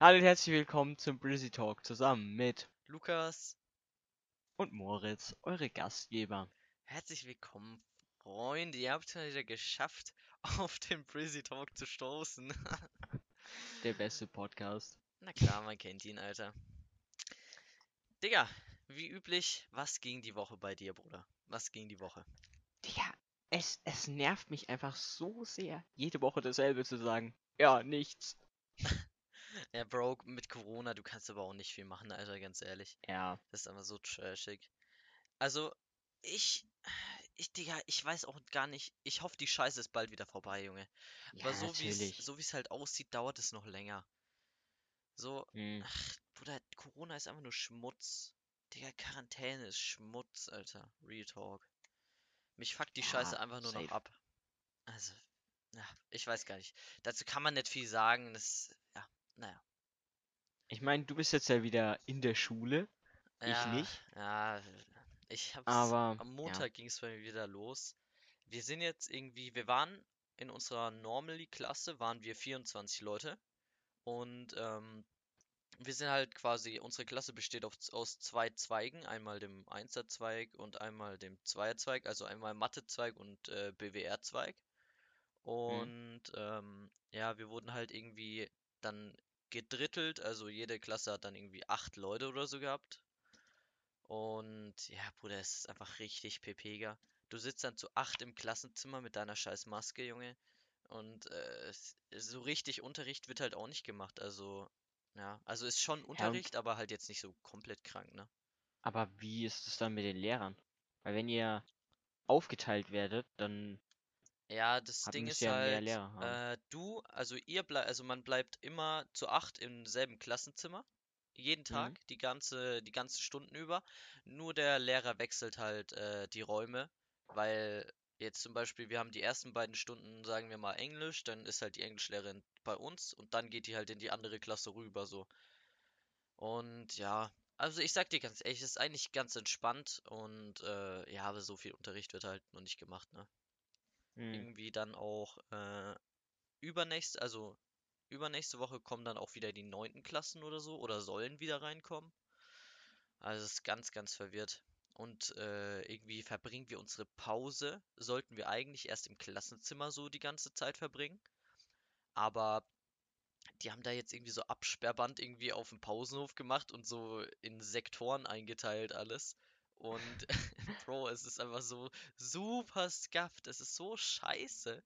Hallo und herzlich willkommen zum Brizzy Talk zusammen mit Lukas, und Moritz, eure Gastgeber. herzlich willkommen, Freunde. Ihr habt es wieder geschafft, auf den Brizzy Talk zu stoßen. Der beste Podcast. Na klar, man kennt ihn, Alter. Digga, wie üblich, was ging die Woche bei dir, Bruder? Was ging die Woche? Digga, es, es nervt mich einfach so sehr, jede Woche dasselbe zu sagen. Ja, nichts. Ja, Bro, mit Corona, du kannst aber auch nicht viel machen, Alter, ganz ehrlich. Ja, Das ist einfach so trashig. Also, ich, ich, Digga, ich weiß auch gar nicht. Ich hoffe, die Scheiße ist bald wieder vorbei, Junge. ja, Aber so wie es, so wie es halt aussieht, dauert es noch länger. So, Hm. Ach, Bruder, Corona ist einfach nur Schmutz. Digga, Quarantäne ist Schmutz, Alter. Real Talk. Mich fuckt die Scheiße Ja, einfach nur noch safe. ab. Also, ja, ich weiß gar nicht. Dazu kann man nicht viel sagen. Das, ja, naja. Ich meine, du bist jetzt ja wieder in der Schule, ich Ja, nicht. ja, ich hab's. Aber, Am ja. Montag ging es bei mir wieder los. Wir sind jetzt irgendwie, wir waren in unserer Normally-Klasse, waren wir 24 Leute. Und ähm, wir sind halt quasi, unsere Klasse besteht auf, aus zwei Zweigen, einmal dem Einser-Zweig und einmal dem Zweier-Zweig, also einmal Mathe-Zweig und äh, BWR-Zweig. Hm. Und ähm, ja, wir wurden halt irgendwie dann gedrittelt, also jede Klasse hat dann irgendwie acht Leute oder so gehabt. Und ja, Bruder, es ist einfach richtig pepeger. Du sitzt dann zu acht im Klassenzimmer mit deiner scheiß Maske, Junge. Und äh, so richtig Unterricht wird halt auch nicht gemacht. Also, ja, also ist schon Ja, Unterricht, aber halt jetzt nicht so komplett krank, ne? aber wie ist es dann mit den Lehrern? Weil wenn ihr aufgeteilt werdet, dann Ja, das habt, Ding ist ja halt, haben. äh, du, also ihr bleibt, also man bleibt immer zu acht im selben Klassenzimmer. Jeden Hm? Tag, die ganze, die ganzen Stunden über. Nur der Lehrer wechselt halt äh, die Räume, weil jetzt zum Beispiel, wir haben die ersten beiden Stunden, sagen wir mal, Englisch, dann ist halt die Englischlehrerin bei uns und dann geht die halt in die andere Klasse rüber, so. Und ja, also ich sag dir ganz ehrlich, es ist eigentlich ganz entspannt und äh, ja, aber so viel Unterricht wird halt noch nicht gemacht, ne? Hm. Irgendwie dann auch äh, übernächste, also übernächste Woche kommen dann auch wieder die neunten Klassen oder so oder sollen wieder reinkommen. Also es ist ganz, ganz verwirrt. Und äh, irgendwie verbringen wir unsere Pause, sollten wir eigentlich erst im Klassenzimmer so die ganze Zeit verbringen. Aber die haben da jetzt irgendwie so Absperrband irgendwie auf dem Pausenhof gemacht und so in Sektoren eingeteilt alles. Und Bro, es ist einfach so super scuffed. Es ist so scheiße.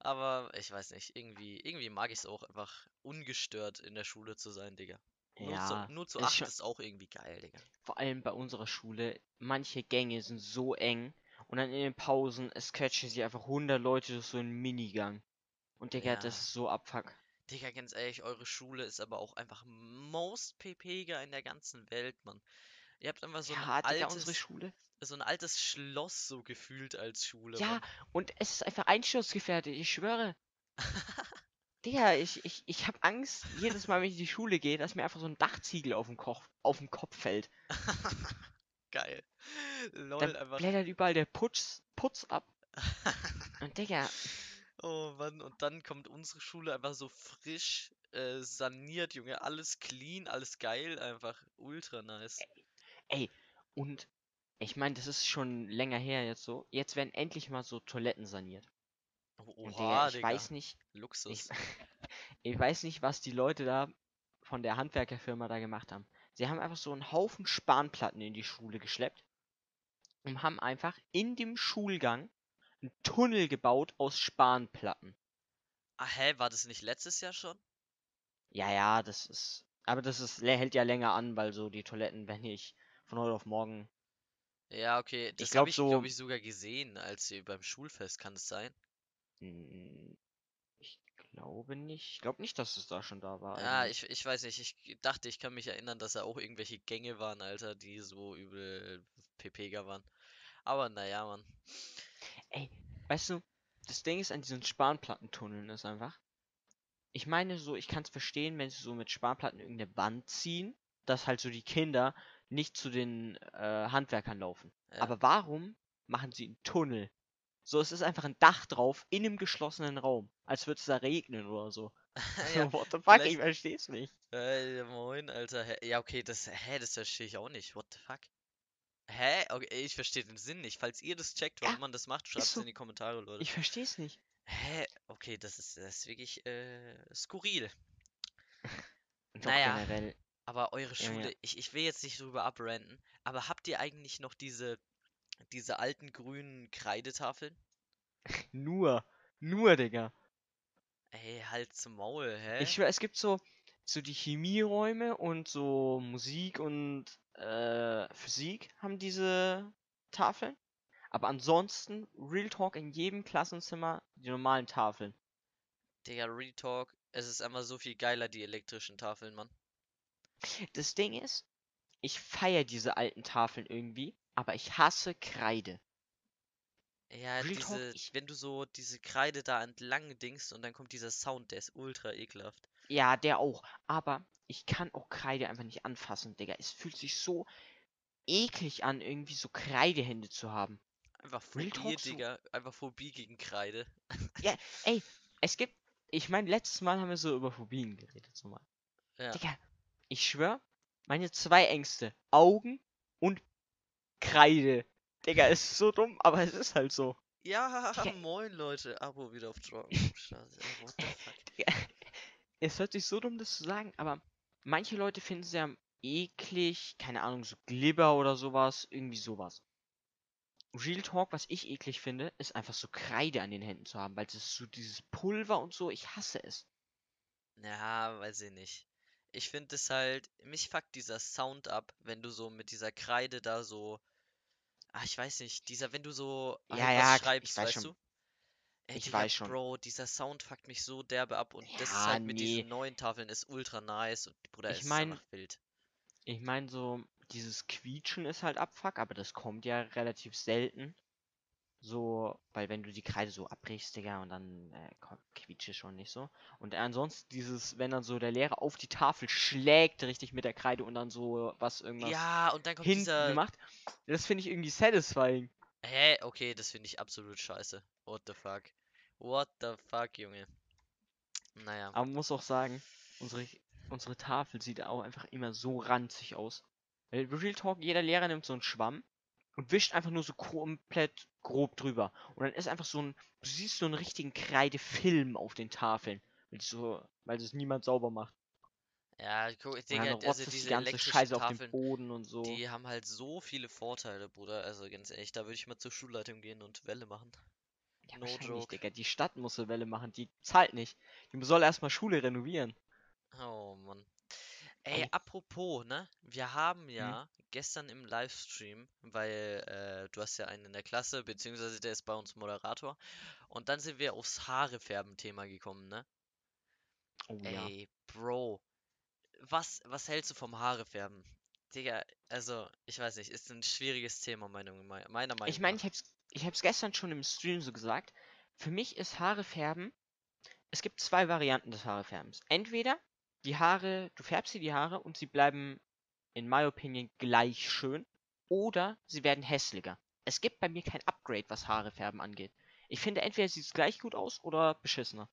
Aber ich weiß nicht, irgendwie, irgendwie mag ich es auch einfach ungestört in der Schule zu sein, Digga. Nur zu, Ja, nur zu es ist acht ist auch irgendwie geil, Digga. vor allem bei unserer Schule, manche Gänge sind so eng und dann in den Pausen, es quetschen sich einfach 100 Leute durch so einen Minigang. Und Digga, das Ja. ist so abfuck. Digga, ganz ehrlich, eure Schule ist aber auch einfach most PPger in der ganzen Welt, Mann. Ihr habt einfach so ein Ja, unsere altes, Schule. so ein altes Schloss so gefühlt als Schule, Ja, Mann. und es ist einfach einsturzgefährdet, ich schwöre. Digga, ich, ich, ich hab Angst, jedes Mal, wenn ich in die Schule gehe, dass mir einfach so ein Dachziegel auf den Kopf, auf den Kopf fällt. Geil. Lol, einfach. blättert überall der Putz, Putz ab. Und Digga, Oh Mann, und dann kommt unsere Schule einfach so frisch äh, saniert, Junge. Alles clean, alles geil, einfach ultra nice. Ey, und ich meine, das ist schon länger her jetzt so. Jetzt werden endlich mal so Toiletten saniert. Oh, Oha, ich Digga. weiß nicht, ich, Luxus. ich weiß nicht, was die Leute da von der Handwerkerfirma da gemacht haben. Sie haben einfach so einen Haufen Spanplatten in die Schule geschleppt und haben einfach in dem Schulgang einen Tunnel gebaut aus Spanplatten. Ah, hä, war das nicht letztes Jahr schon? Ja, ja, das ist. Aber das ist, hält ja länger an, weil so die Toiletten, wenn ich von heute auf morgen. Ja, okay, das habe glaube ich, so. glaube ich, sogar gesehen, als wir beim Schulfest, kann es sein? mm, Ich glaube nicht. Ich glaube nicht, dass es da schon da war. Ja, eigentlich. ich, ich weiß nicht, ich dachte, ich kann mich erinnern, dass da auch irgendwelche Gänge waren, Alter, die so übel PPger waren. Aber naja, Mann. Ey, weißt du, das Ding ist an diesen Spanplattentunneln ist einfach. Ich meine so, ich kann es verstehen, wenn sie so mit Spanplatten irgendeine Wand ziehen, dass halt so die Kinder nicht zu den äh, Handwerkern laufen. Ja. Aber warum machen sie einen Tunnel? So, es ist einfach ein Dach drauf in einem geschlossenen Raum, als würde es da regnen oder so. Ja, What the fuck, ich versteh's nicht. Äh, moin, Alter. Ja, okay, das, hä, das verstehe ich auch nicht. What the fuck? Hä? Okay, ich verstehe den Sinn nicht. Falls ihr das checkt, warum Ja, man das macht, schreibt es so. in die Kommentare, Leute. Ich versteh's nicht. Hä? Okay, das ist, das ist wirklich äh, skurril. Naja. generell, Aber eure Ja, ja. Schule, ich, ich will jetzt nicht drüber abranten, aber habt ihr eigentlich noch diese, diese alten grünen Kreidetafeln? nur, nur, Digga. Ey, halt zum Maul, hä? Ich schwör, es gibt so, so die Chemieräume und so Musik und äh, Physik haben diese Tafeln. Aber ansonsten, Real Talk in jedem Klassenzimmer die normalen Tafeln. Digga, Retalk, es ist einfach so viel geiler, die elektrischen Tafeln, Mann. Das Ding ist, ich feiere diese alten Tafeln irgendwie, aber ich hasse Kreide. Ja, Real diese, wenn du so diese Kreide da entlang dingst und dann kommt dieser Sound, der ist ultra ekelhaft. Ja, der auch. Aber ich kann auch Kreide einfach nicht anfassen, Digga. Es fühlt sich so eklig an, irgendwie so Kreidehände zu haben. Einfach Phobie, Talk so. Digga. Einfach Phobie gegen Kreide. Ey, es gibt. Ich meine, letztes Mal haben wir so über Phobien geredet, so mal. Ja. Digga, ich schwör, meine zwei Ängste, Augen und Kreide. Digga, ist so dumm, aber es ist halt so. Ja, Digga. moin Leute. Abo wieder auf Trocken. Scheiße, what the fuck. Digga, es hört sich so dumm, das zu sagen, aber manche Leute finden es ja eklig, keine Ahnung, so Glibber oder sowas, irgendwie sowas. Real Talk, was ich eklig finde, ist einfach so Kreide an den Händen zu haben, weil es ist so dieses Pulver und so, ich hasse es. Ja, weiß ich nicht. Ich finde es halt, mich fuckt dieser Sound ab, wenn du so mit dieser Kreide da so, ah, ich weiß nicht, dieser, wenn du so Ja, halt ja, schreibst, weiß weißt schon. du? Ey, Ich Digga, weiß schon. Bro, dieser Sound fuckt mich so derbe ab und das ist Ja, halt mit diesen nee. neuen Tafeln ist ultra nice und Bruder, Ich ist mein- wild. Ich meine, so, dieses Quietschen ist halt Abfuck, aber das kommt ja relativ selten. So, weil wenn du die Kreide so abbrichst, Digga, und dann äh, es schon nicht so. Und ansonsten dieses, wenn dann so der Lehrer auf die Tafel schlägt, richtig mit der Kreide und dann so was irgendwas Ja, und dann kommt hinten dieser, macht, das finde ich irgendwie satisfying. hä, okay, das finde ich absolut scheiße. What the fuck? What the fuck, Junge? Naja. Aber man muss auch sagen, unsere, unsere Tafel sieht auch einfach immer so ranzig aus. Weil Real Talk, jeder Lehrer nimmt so einen Schwamm und wischt einfach nur so komplett grob drüber. Und dann ist einfach so ein, du siehst so einen richtigen Kreidefilm auf den Tafeln. Weil, so, weil das niemand sauber macht. Ja, guck, Und Digga, dann also es die diese ganze Scheiße auf Tafeln, den Boden und so. die haben halt so viele Vorteile, Bruder. Also ganz ehrlich, da würde ich mal zur Schulleitung gehen und Welle machen. ja, no joke. Digga. Die Stadt muss eine Welle machen, die zahlt nicht. Die soll erstmal Schule renovieren. Oh Mann. Ey, apropos, ne? Wir haben Hm? ja gestern im Livestream, weil äh, du hast ja einen in der Klasse, beziehungsweise der ist bei uns Moderator. Und dann sind wir aufs Haarefärben-Thema gekommen, ne? Oh ja. Ey, Bro. Was, was hältst du vom Haarefärben? Digga, also, ich weiß nicht, ist ein schwieriges Thema, meiner, meiner Meinung Ich meine, nach. ich hab's, ich hab's gestern schon im Stream so gesagt. Für mich ist Haare färben. Es gibt zwei Varianten des Haarefärbens. Entweder die Haare, du färbst dir die Haare und sie bleiben, in my opinion, gleich schön. Oder sie werden hässlicher. Es gibt bei mir kein Upgrade, was Haare färben angeht. Ich finde, entweder sieht es gleich gut aus oder beschissener.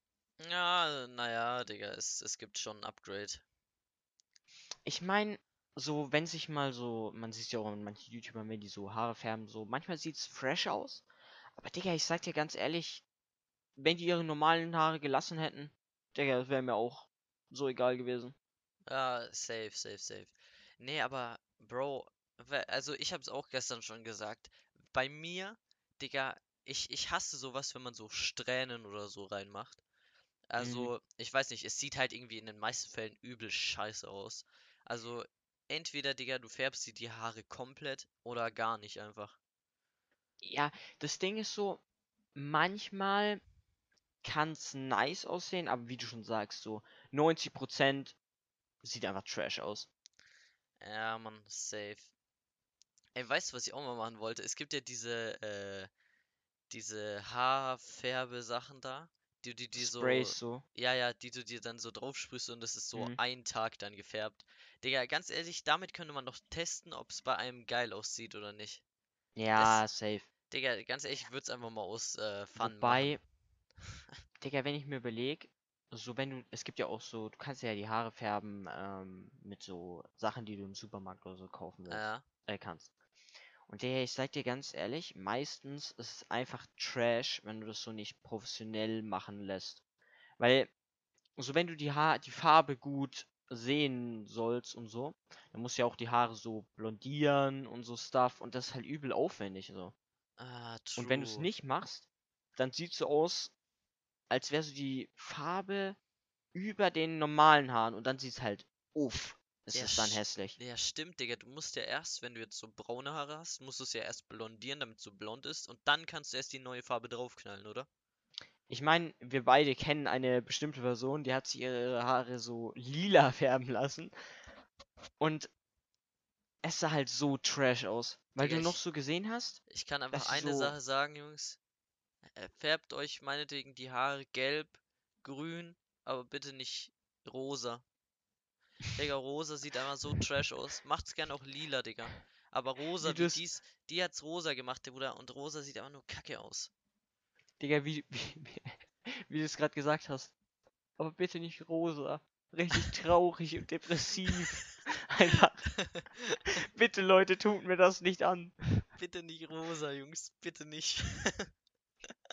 Ja, naja, Digga, es, es gibt schon ein Upgrade. Ich meine, so, wenn sich mal so, man sieht ja auch in manchen YouTubern, wenn die so Haare färben, so, manchmal sieht's fresh aus. Aber Digga, ich sag dir ganz ehrlich, wenn die ihre normalen Haare gelassen hätten, Digga, das wäre mir auch so egal gewesen. Ja, safe, safe, safe. Nee, aber, Bro, also ich hab's auch gestern schon gesagt. Bei mir, Digga, ich, ich hasse sowas, wenn man so Strähnen oder so reinmacht. Also, ich weiß nicht, es sieht halt irgendwie in den meisten Fällen übel scheiße aus. Also, entweder, Digga, du färbst dir die Haare komplett oder gar nicht einfach. Ja, das Ding ist so, manchmal kann's nice aussehen, aber wie du schon sagst, so 90% sieht einfach trash aus. Ja, Mann, safe. Ey, weißt du, was ich auch mal machen wollte? Es gibt ja diese, äh, diese Haarfärbe-Sachen da, die du dir so, Sprays so. ja, ja, die du dir dann so draufsprühst und das ist so Mhm. ein Tag dann gefärbt. Digga, ganz ehrlich, damit könnte man doch testen, ob es bei einem geil aussieht oder nicht. Ja, safe. Digga, ganz ehrlich, ich würde es einfach mal aus äh, Fun machen. Digga, wenn ich mir überlege, so wenn du, es gibt ja auch so, du kannst ja die Haare färben ähm, mit so Sachen, die du im Supermarkt oder so kaufen willst, Ja. äh, kannst. Und der, ich sag dir ganz ehrlich, meistens ist es einfach Trash, wenn du das so nicht professionell machen lässt. Weil, so wenn du die Haar, die Farbe gut sehen sollst und so, dann musst du ja auch die Haare so blondieren und so Stuff und das ist halt übel aufwendig so. Ah, Und wenn du es nicht machst, dann sieht's so aus, als wäre so die Farbe über den normalen Haaren und dann sieht's halt, uff, ist Ja, es dann hässlich. Ja, stimmt, Digga. Du musst ja erst, wenn du jetzt so braune Haare hast, musst du es ja erst blondieren, damit es so blond ist. Und dann kannst du erst die neue Farbe draufknallen, oder? Ich meine, wir beide kennen eine bestimmte Person, die hat sich ihre Haare so lila färben lassen. Und es sah halt so trash aus. Weil Digga, du noch so gesehen hast, Ich kann einfach Das eine so- Sache sagen, Jungs. Äh, Färbt euch meinetwegen die Haare gelb, grün, aber bitte nicht rosa. Digga, rosa sieht einfach so trash aus. Macht's gern auch lila, Digga. Aber rosa, Wie wie dies, die hat's rosa gemacht, der Bruder. Und rosa sieht einfach nur kacke aus. Digga, wie, wie, wie, wie du es gerade gesagt hast. Aber bitte nicht rosa. Richtig traurig und depressiv. Einfach. Bitte Leute, tut mir das nicht an. Bitte nicht rosa, Jungs. Bitte nicht.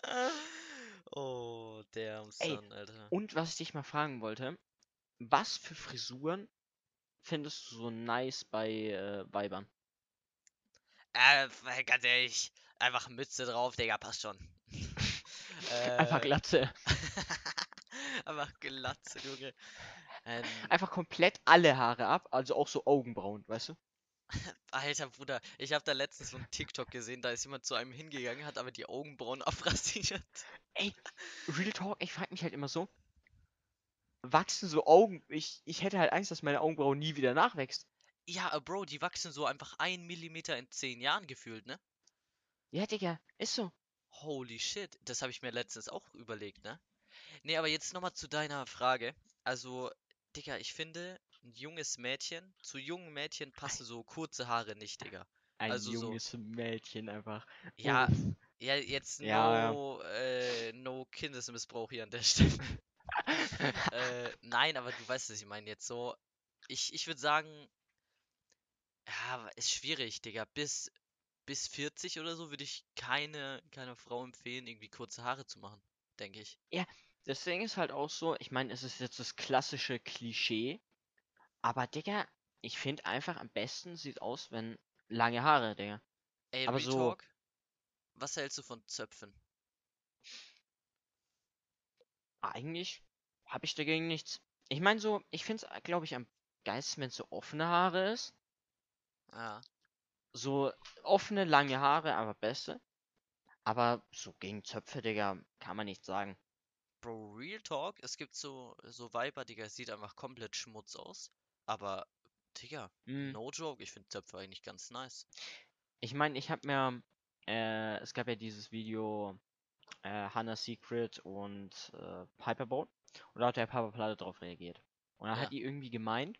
oh, damn Ey, son, Alter. Und was ich dich mal fragen wollte, was für Frisuren findest du so nice bei äh, Weibern? Äh, ganz ehrlich, einfach Mütze drauf, Digga, passt schon. Einfach Äh, Glatze. Einfach Glatze, Junge. Ähm, Einfach komplett alle Haare ab, also auch so Augenbrauen, weißt du? Alter Bruder, ich habe da letztens so ein TikTok gesehen, da ist jemand zu einem hingegangen, hat aber die Augenbrauen abrasiert. Real Talk, ich frage mich halt immer so, wachsen so Augen, ich, ich hätte halt Angst, dass meine Augenbrauen nie wieder nachwächst. Ja, äh, Bro, die wachsen so einfach ein Millimeter in zehn Jahren gefühlt, ne? Ja, Digga, ist so. Holy shit, das habe ich mir letztens auch überlegt, ne? Nee, aber jetzt nochmal zu deiner Frage. Also, Digga, ich finde, ein junges Mädchen, zu jungen Mädchen passen so kurze Haare nicht, Digga. Ein Also so- junges Mädchen einfach. Ja, Uff. ja, jetzt Ja, ja. no, äh, no Kindesmissbrauch hier an der Stelle. äh, nein, aber du weißt, was ich meine jetzt so. Ich, ich würde sagen, ja, ist schwierig, Digga. Bis, bis 40 oder so würde ich keine, keine Frau empfehlen, irgendwie kurze Haare zu machen, denke ich. Das Ding ist halt auch so, ich meine, es ist jetzt das klassische Klischee, aber Digga, ich finde einfach am besten sieht aus, wenn lange Haare, Digga. Ey, Aber Real so- Talk, was hältst du von Zöpfen? Eigentlich habe ich dagegen nichts. Ich meine so, ich finde es, glaube ich, am geilsten, wenn es so offene Haare ist. Ja. So offene, lange Haare, aber beste. Aber so gegen Zöpfe, Digga, kann man nicht sagen. Bro, Real Talk, es gibt so, so Weiber, Digga, sieht einfach komplett Schmutz aus. Aber, Digga, Hm. no joke, ich finde Zöpfe eigentlich ganz nice. Ich meine, ich habe mir, äh, es gab ja dieses Video äh, Hannah Secret und äh, Piper Bone und da hat der Papa Platte drauf reagiert. Und dann Ja. hat die irgendwie gemeint,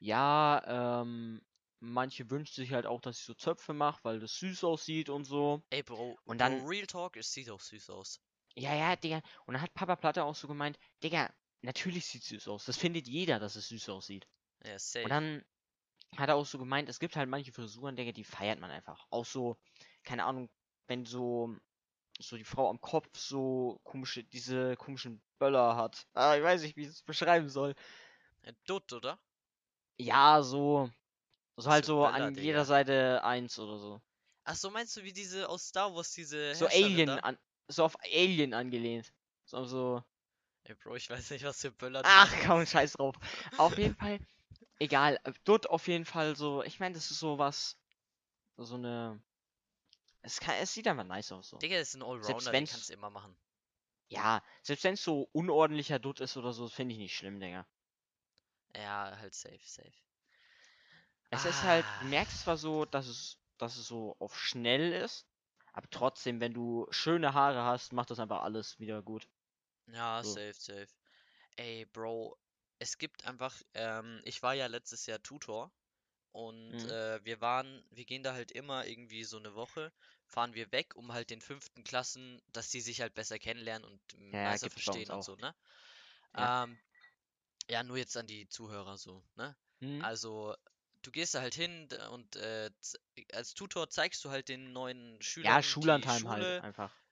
ja, ähm, manche wünschen sich halt auch, dass ich so Zöpfe mache, weil das süß aussieht und so. Ey, Bro, Und Bro, dann- Real Talk, es sieht auch süß aus. Ja, ja, Digga. Und dann hat Papa Platte auch so gemeint, Digga, natürlich sieht süß aus. Das findet jeder, dass es süß aussieht. Ja, safe. Und dann hat er auch so gemeint, es gibt halt manche Frisuren, Digga, die feiert man einfach. Auch so, keine Ahnung, wenn so, so die Frau am Kopf so komische, diese komischen Böller hat. Ah, ich weiß nicht, wie ich es beschreiben soll. Dutt, oder? Ja, so, so halt für so Böller, an Digga? jeder Seite eins oder so. Ach so, meinst du wie diese aus Star Wars, diese So Herrscherin Alien an, so auf Alien angelehnt. So, so. Ey, Bro, ich weiß nicht, was für Böller Ach komm, scheiß drauf. Auf jeden Fall, egal. Dort auf jeden Fall so, ich meine, das ist so was, so eine, es, kann, es sieht einfach nice aus so. Digga, das ist ein Allrounder, den kannst du immer machen. Ja, selbst wenn es so unordentlicher Dutt ist oder so, finde ich nicht schlimm, Digga. Ja, halt safe, safe. Es ist halt, Ah. du merkst zwar so, dass es, dass es so auf schnell ist, aber trotzdem, wenn du schöne Haare hast, macht das einfach alles wieder gut. Ja, So. safe, safe. Ey, Bro, es gibt einfach, ähm, ich war ja letztes Jahr Tutor und Mhm. äh, wir waren, wir gehen da halt immer irgendwie so eine Woche, fahren wir weg, um halt den fünften Klassen, dass die sich halt besser kennenlernen und Ja, besser gibt's bei uns verstehen und auch. so, ne? Ja. Ähm, ja, nur jetzt an die Zuhörer so, ne? Hm? Also, du gehst da halt hin d- und äh, z- als Tutor zeigst du halt den neuen Schülern Ja, die Schullandheim Schule, halt einfach.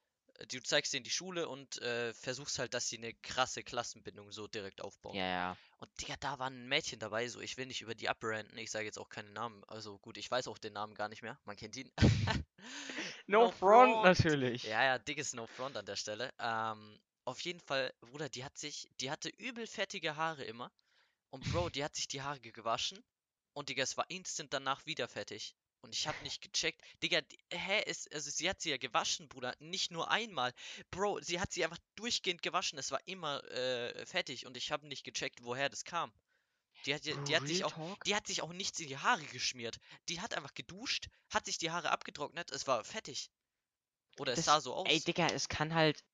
Du zeigst denen die Schule und äh, versuchst halt, dass sie eine krasse Klassenbindung so direkt aufbauen. Ja, ja. Und Digga, da war ein Mädchen dabei, so ich will nicht über die abbranden, ich sage jetzt auch keinen Namen. Also gut, ich weiß auch den Namen gar nicht mehr, man kennt ihn. No, No front, front. natürlich. Ja, ja, dickes No Front an der Stelle. Ähm, auf jeden Fall, Bruder, die hat sich, die hatte übel fettige Haare immer. Und Bro, die hat sich die Haare gewaschen. Und Digga, es war instant danach wieder fettig. Und ich hab nicht gecheckt. Digga, die, hä, es, also sie hat sie ja gewaschen, Bruder. Nicht nur einmal. Bro, sie hat sie einfach durchgehend gewaschen. Es war immer äh, fettig. Und ich hab nicht gecheckt, woher das kam. Die hat, die hat sich auch, die hat sich auch nichts in die Haare geschmiert. Die hat einfach geduscht, hat sich die Haare abgetrocknet, es war fettig. Oder es Das- sah so aus. Ey, Digga, es kann halt.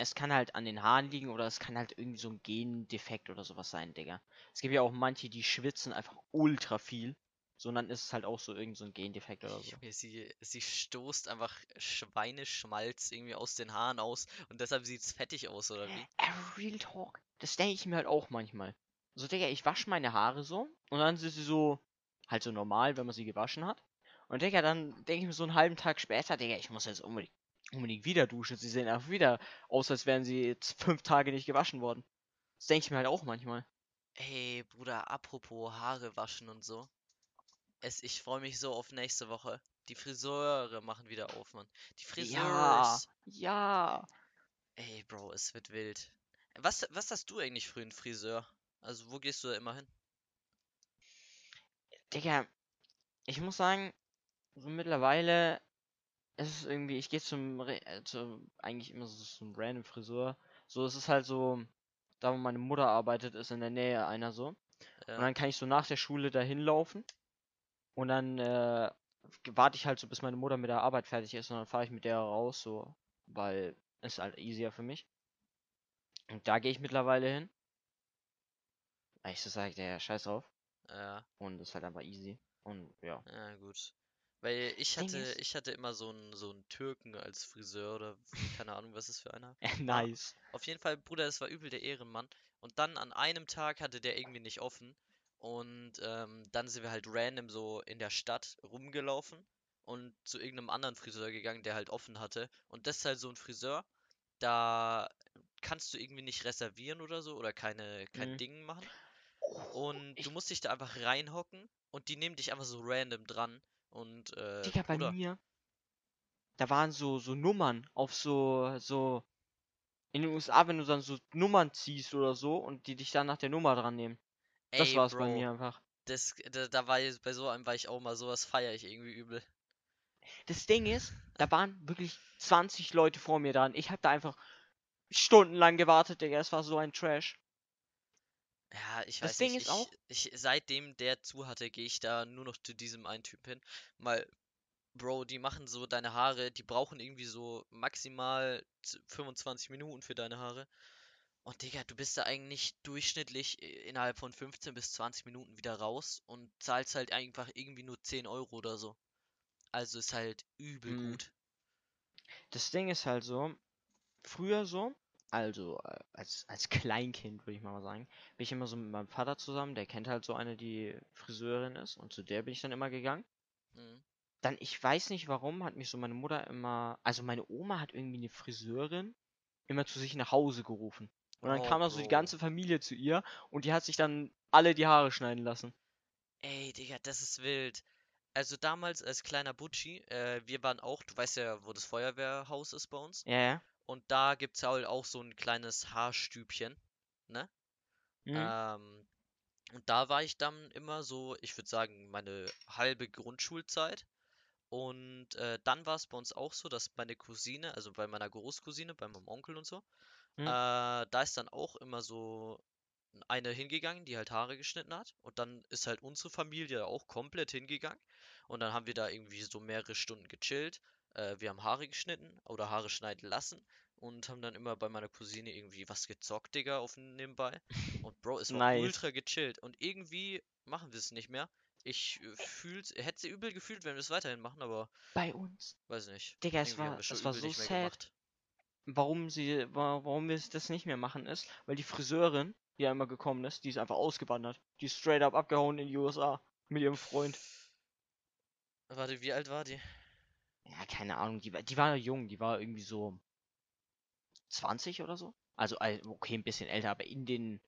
Es kann halt an den Haaren liegen oder es kann halt irgendwie so ein Gendefekt oder sowas sein, Digga. Es gibt ja auch manche, die schwitzen einfach ultra viel. So, und dann ist es halt auch so irgend so ein Gendefekt oder so. Sie, sie stoßt einfach Schweineschmalz irgendwie aus den Haaren aus und deshalb sieht's fettig aus, oder wie? Äh, Real Talk. Das denke ich mir halt auch manchmal. So, Digga, ich wasche meine Haare so und dann sind sie so halt so normal, wenn man sie gewaschen hat. Und Digga, dann denke ich mir so einen halben Tag später, Digga, ich muss jetzt unbedingt, unbedingt wieder duschen. Sie sehen einfach wieder aus, als wären sie jetzt fünf Tage nicht gewaschen worden. Das denke ich mir halt auch manchmal. Ey, Bruder, apropos Haare waschen und so. Es, ich freue mich so auf nächste Woche. Die Friseure machen wieder auf, Mann. Die Ja, Friseurs. ja. Ey, Bro, es wird wild. Was, was hast du eigentlich für einen Friseur? Also, wo gehst du da immer hin? Digga, ich muss sagen, so mittlerweile ist es irgendwie, ich gehe zum, äh, eigentlich immer so zum random Friseur. So, es ist halt so, da wo meine Mutter arbeitet, ist in der Nähe einer so. Und Ja. dann kann ich so nach der Schule dahin laufen. Und dann äh, warte ich halt so, bis meine Mutter mit der Arbeit fertig ist. Und dann fahre ich mit der raus, so, weil ist halt easier für mich. Und da gehe ich mittlerweile hin. Weil ich so sage, der scheiß drauf. Ja, Und ist halt einfach easy. Und ja. ja, gut. Weil ich Ding hatte, ist- ich hatte immer so einen, so einen Türken als Friseur oder keine Ahnung, was ist für einer. nice. Auf jeden Fall, Bruder, es war übel der Ehrenmann. Und dann an einem Tag hatte der irgendwie nicht offen. Und ähm, dann sind wir halt random so in der Stadt rumgelaufen und zu irgendeinem anderen Friseur gegangen, der halt offen hatte. Und das ist halt so ein Friseur, da kannst du irgendwie nicht reservieren oder so oder keine, kein Mhm. Ding machen. Oh, Und ich- du musst dich da einfach reinhocken und die nehmen dich einfach so random dran. Und äh, Digga, bei mir, da waren so, so Nummern auf so, so, in den USA, wenn du dann so Nummern ziehst oder so und die dich dann nach der Nummer dran nehmen. Das ey, war's bei Bro, mir einfach. das, da, da war ich, bei so einem war ich auch mal, sowas feiere ich irgendwie übel. Das Ding ist, da waren wirklich 20 Leute vor mir dran. Ich hab da einfach stundenlang gewartet, Digga. Es war so ein Trash. Ja, ich Das weiß Ding nicht. ist auch- Ich, ich, seitdem der zu hatte, gehe ich da nur noch zu diesem einen Typ hin. Weil, Bro, die machen so deine Haare, die brauchen irgendwie so maximal z- 25 Minuten für deine Haare. Und Digga, du bist da eigentlich durchschnittlich i- innerhalb von 15 bis 20 Minuten wieder raus und zahlst halt einfach irgendwie nur 10 Euro oder so. Also ist halt übel Mhm. gut. Das Ding ist halt so, früher so, also äh, als, als Kleinkind würde ich mal sagen, bin ich immer so mit meinem Vater zusammen, der kennt halt so eine, die Friseurin ist und zu der bin ich dann immer gegangen. Mhm. Dann, ich weiß nicht warum, hat mich so meine Mutter immer, also meine Oma hat irgendwie eine Friseurin immer zu sich nach Hause gerufen. Und dann Oh, kam da so die ganze Familie zu ihr und die hat sich dann alle die Haare schneiden lassen. Ey, Digga, das ist wild. Also damals als kleiner Butschi, äh, wir waren auch, du weißt ja, wo das Feuerwehrhaus ist bei uns. Ja, ja. Und da gibt's halt auch so ein kleines Haarstübchen, ne? Mhm. Ähm, und da war ich dann immer so, ich würde sagen, meine halbe Grundschulzeit. Und äh, dann war es bei uns auch so, dass meine Cousine, also bei meiner Großcousine, bei meinem Onkel und so, Mhm. äh, da ist dann auch immer so eine hingegangen, die halt Haare geschnitten hat. Und dann ist halt unsere Familie auch komplett hingegangen. Und dann haben wir da irgendwie so mehrere Stunden gechillt. Äh, wir haben Haare geschnitten oder Haare schneiden lassen. Und haben dann immer bei meiner Cousine irgendwie was gezockt, Digga, auf nebenbei. Und Bro, es war Nice. ultra gechillt. Und irgendwie machen wir es nicht mehr. Ich äh, fühl's, hätte sie übel gefühlt, wenn wir es weiterhin machen, aber Bei uns. weiß nicht. Digga, es war, es war so sad. gemacht. Warum sie, wa- warum wir das nicht mehr machen, ist, weil die Friseurin, die ja immer gekommen ist, die ist einfach ausgewandert. Die ist straight up abgehauen in die USA mit ihrem Freund. Warte, wie alt war die? Ja, keine Ahnung, die, war- die war jung, die war irgendwie so 20 oder so. Also, al- okay, ein bisschen älter, aber in den.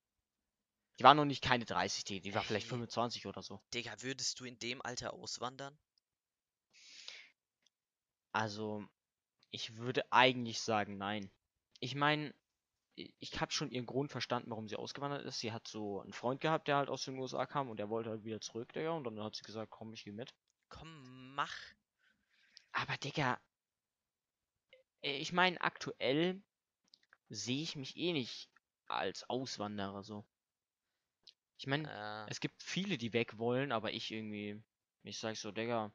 Die war noch nicht keine 30, die, die war vielleicht Ey. 25 oder so. Digga, würdest du in dem Alter auswandern? Also, ich würde eigentlich sagen, nein. Ich meine, ich habe schon ihren Grund verstanden, warum sie ausgewandert ist. Sie hat so einen Freund gehabt, der halt aus den USA kam und der wollte halt wieder zurück, Digga. Und dann hat sie gesagt, komm, ich geh mit. Komm, mach. Aber, Digga, ich meine, aktuell sehe ich mich eh nicht als Auswanderer so. Ich meine, Äh, es gibt viele, die weg wollen, aber ich irgendwie, ich sag so, Digga,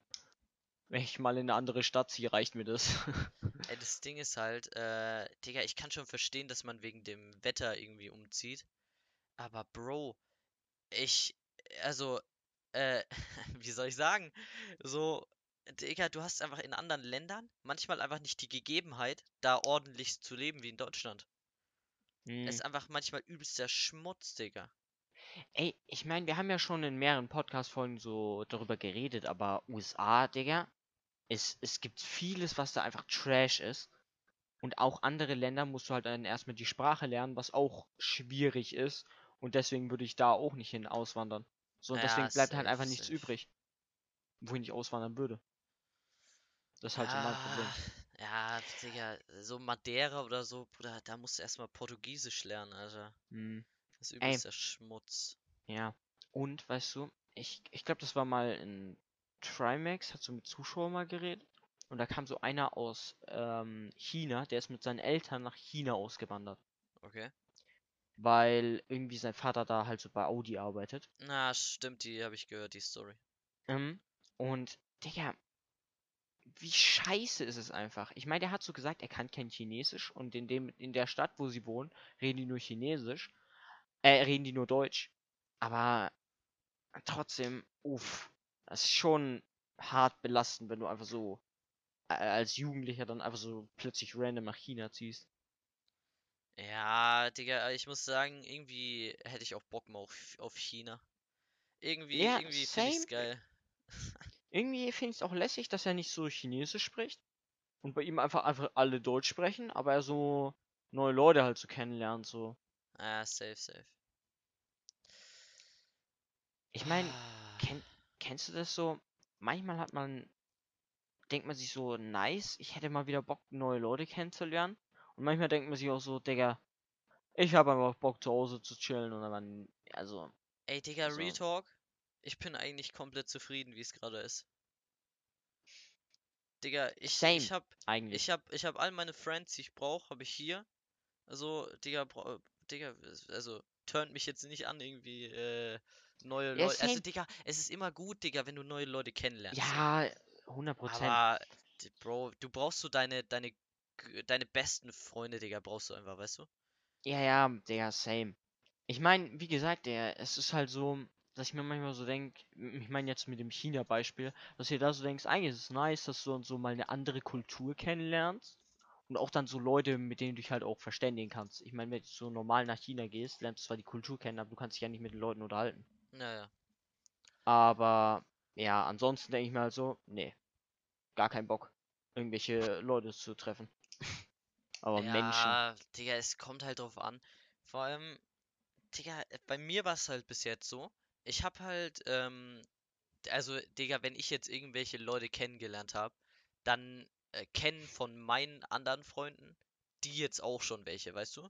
wenn ich mal in eine andere Stadt ziehe, reicht mir das. ey, das Ding ist halt, äh, Digga, ich kann schon verstehen, dass man wegen dem Wetter irgendwie umzieht. Aber Bro, ich, also, äh, wie soll ich sagen? So, Digga, du hast einfach in anderen Ländern manchmal einfach nicht die Gegebenheit, da ordentlich zu leben wie in Deutschland. Hm. Es ist einfach manchmal übelster Schmutz, Digga. Ey, ich meine, wir haben ja schon in mehreren Podcast-Folgen so darüber geredet, aber USA, Digga, es, es gibt vieles, was da einfach Trash ist. Und auch andere Länder musst du halt dann erstmal die Sprache lernen, was auch schwierig ist. Und deswegen würde ich da auch nicht hin auswandern. So, und Ja, deswegen bleibt halt einfach nichts übrig, wohin ich auswandern würde. Das ist halt so mein Problem. Ah, Ja, Digga, so Madeira oder so, Bruder, da musst du erstmal Portugiesisch lernen, Alter. Hm. Das ist übelster Schmutz. Ja. Und, weißt du, ich, ich glaube, das war mal in Trimax, hat so mit Zuschauern mal geredet. Und da kam so einer aus ähm, China, der ist mit seinen Eltern nach China ausgewandert. Okay. Weil irgendwie sein Vater da halt so bei Audi arbeitet. Na, stimmt, die habe ich gehört, die Story. Ähm, und, Digga, wie scheiße ist es einfach. Ich meine, der hat so gesagt, er kann kein Chinesisch und in dem, in der Stadt, wo sie wohnen, reden die nur Chinesisch. Äh, reden die nur Deutsch. Aber trotzdem, uff, das ist schon hart belastend, wenn du einfach so als Jugendlicher dann einfach so plötzlich random nach China ziehst. Ja, Digga, ich muss sagen, irgendwie hätte ich auch Bock mal auf, auf China. Irgendwie, Ja, irgendwie finde ich's geil. Irgendwie finde ich es auch lässig, dass er nicht so Chinesisch spricht und bei ihm einfach einfach alle Deutsch sprechen, aber er so neue Leute halt so kennenlernt, so. Ah, safe, safe. Ich meine, Ah, kenn, kennst du das so? Manchmal hat man, denkt man sich so, nice, ich hätte mal wieder Bock, neue Leute kennenzulernen. Und manchmal denkt man sich auch so, Digga, ich habe einfach Bock zu Hause zu chillen und dann, also, Ey, Digga, so. Real Talk. Ich bin eigentlich komplett zufrieden, wie es gerade ist. Digga, ich, Same. ich hab, eigentlich. ich hab, ich hab all meine Friends, die ich brauche, habe ich hier. Also, Digga, Digga, also, turnt mich jetzt nicht an, irgendwie, äh, neue Ja, Leute. Also. Digga, es ist immer gut, Digga, wenn du neue Leute kennenlernst. Ja, 100 Prozent. Aber, d- Bro, du brauchst so deine, deine, deine besten Freunde, Digga, brauchst du einfach, weißt du? Ja, ja, Digga, same. Ich meine, wie gesagt, der, es ist halt so, dass ich mir manchmal so denke, ich meine jetzt mit dem China-Beispiel, dass ihr da so denkst, eigentlich ist es nice, dass du dann so mal eine andere Kultur kennenlernst und auch dann so Leute, mit denen du dich halt auch verständigen kannst. Ich meine, wenn du so normal nach China gehst, lernst du zwar die Kultur kennen, aber du kannst dich ja nicht mit den Leuten unterhalten. Naja. Aber ja, ansonsten denke ich mir halt so, nee, gar keinen Bock, irgendwelche Leute zu treffen. Aber Menschen. Ja, Digga, es kommt halt drauf an. Vor allem, Digga, bei mir war es halt bis jetzt so. Ich hab halt, ähm, also, Digga, wenn ich jetzt irgendwelche Leute kennengelernt habe, dann äh, kennen von meinen anderen Freunden die jetzt auch schon welche, weißt du?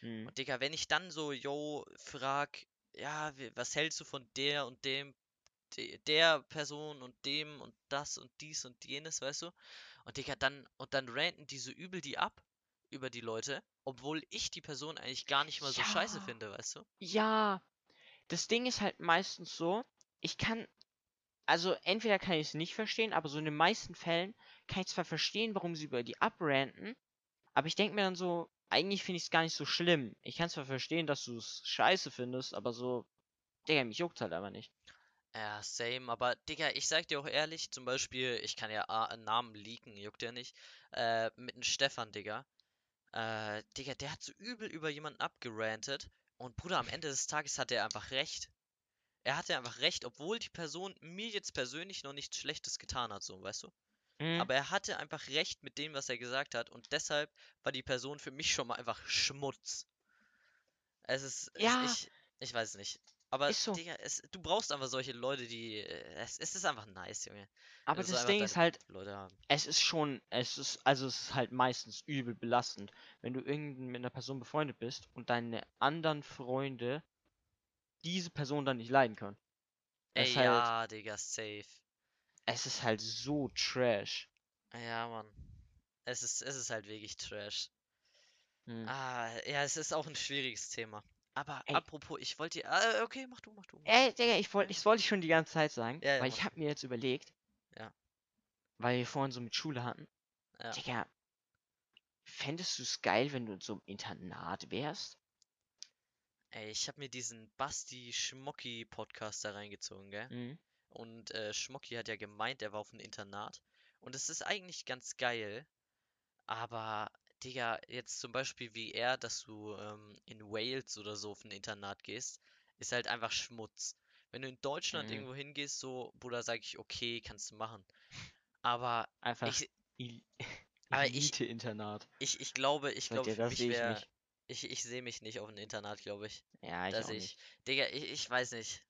Hm. Und Digga, wenn ich dann so, yo, frag, ja, was hältst du von der und dem, de- der Person und dem und das und dies und jenes, weißt du? Und Digga, dann, und dann ranten die so übel die ab über die Leute, obwohl ich die Person eigentlich gar nicht mal so scheiße Ja. finde, weißt du? Ja, das Ding ist halt meistens so, ich kann, also entweder kann ich es nicht verstehen, aber so in den meisten Fällen kann ich zwar verstehen, warum sie über die abranten, aber ich denke mir dann so, eigentlich finde ich es gar nicht so schlimm. Ich kann zwar verstehen, dass du es scheiße findest, aber so, Digga, mich juckt halt einfach nicht. Ja, same, aber Digga, ich sag dir auch ehrlich, zum Beispiel, ich kann ja A- Namen leaken, juckt ja nicht, äh, mit dem Stefan, Digga. Äh, Digga, der hat so übel über jemanden abgerantet. Und Bruder, am Ende des Tages hat er einfach recht. Er hatte einfach recht, obwohl die Person mir jetzt persönlich noch nichts Schlechtes getan hat, so, weißt du? Mhm. Aber er hatte einfach recht mit dem, was er gesagt hat. Und deshalb war die Person für mich schon mal einfach Schmutz. Es ist. es- Ja. Ich, ich weiß nicht. Aber, Ist so. Digga, es, du brauchst einfach solche Leute, die. Es, es ist einfach nice, Junge. Aber das Ding ist halt, es ist schon, es ist, also es ist halt meistens übel belastend, wenn du irgend mit einer Person befreundet bist und deine anderen Freunde diese Person dann nicht leiden können. Es Ey, halt, ja, Digga, safe. Es ist halt so trash. Ja, Mann. Es ist, es ist halt wirklich Trash. Hm. Ah, ja, es ist auch ein schwieriges Thema. Aber Ey. apropos, ich wollte dir. Ah, okay, mach du, mach du. mach. Ey, Digga, ich wollte, ich wollte schon die ganze Zeit sagen, Ja, ja, weil mach. ich habe mir jetzt überlegt, Ja. weil wir vorhin so mit Schule hatten, Ja. Digga, fändest du es geil, wenn du in so einem Internat wärst? Ey, ich habe mir diesen Basti Schmocki Podcast da reingezogen, gell? Mhm. Und äh, Schmocki hat ja gemeint, er war auf einem Internat. Und es ist eigentlich ganz geil. Aber, Digga, jetzt zum Beispiel wie er, dass du ähm, in Wales oder so auf ein Internat gehst, ist halt einfach Schmutz. Wenn du in Deutschland Mhm. irgendwo hingehst, so, Bruder, sag ich, okay, kannst du machen. Aber Einfach ich, Il aber ich- Elite-Internat. ich, ich glaube, ich glaube, ich wäre, mich. ich, ich sehe mich nicht auf ein Internat, glaube ich. Ja, ich Da auch sehe nicht. ich. Digga, ich, ich weiß nicht.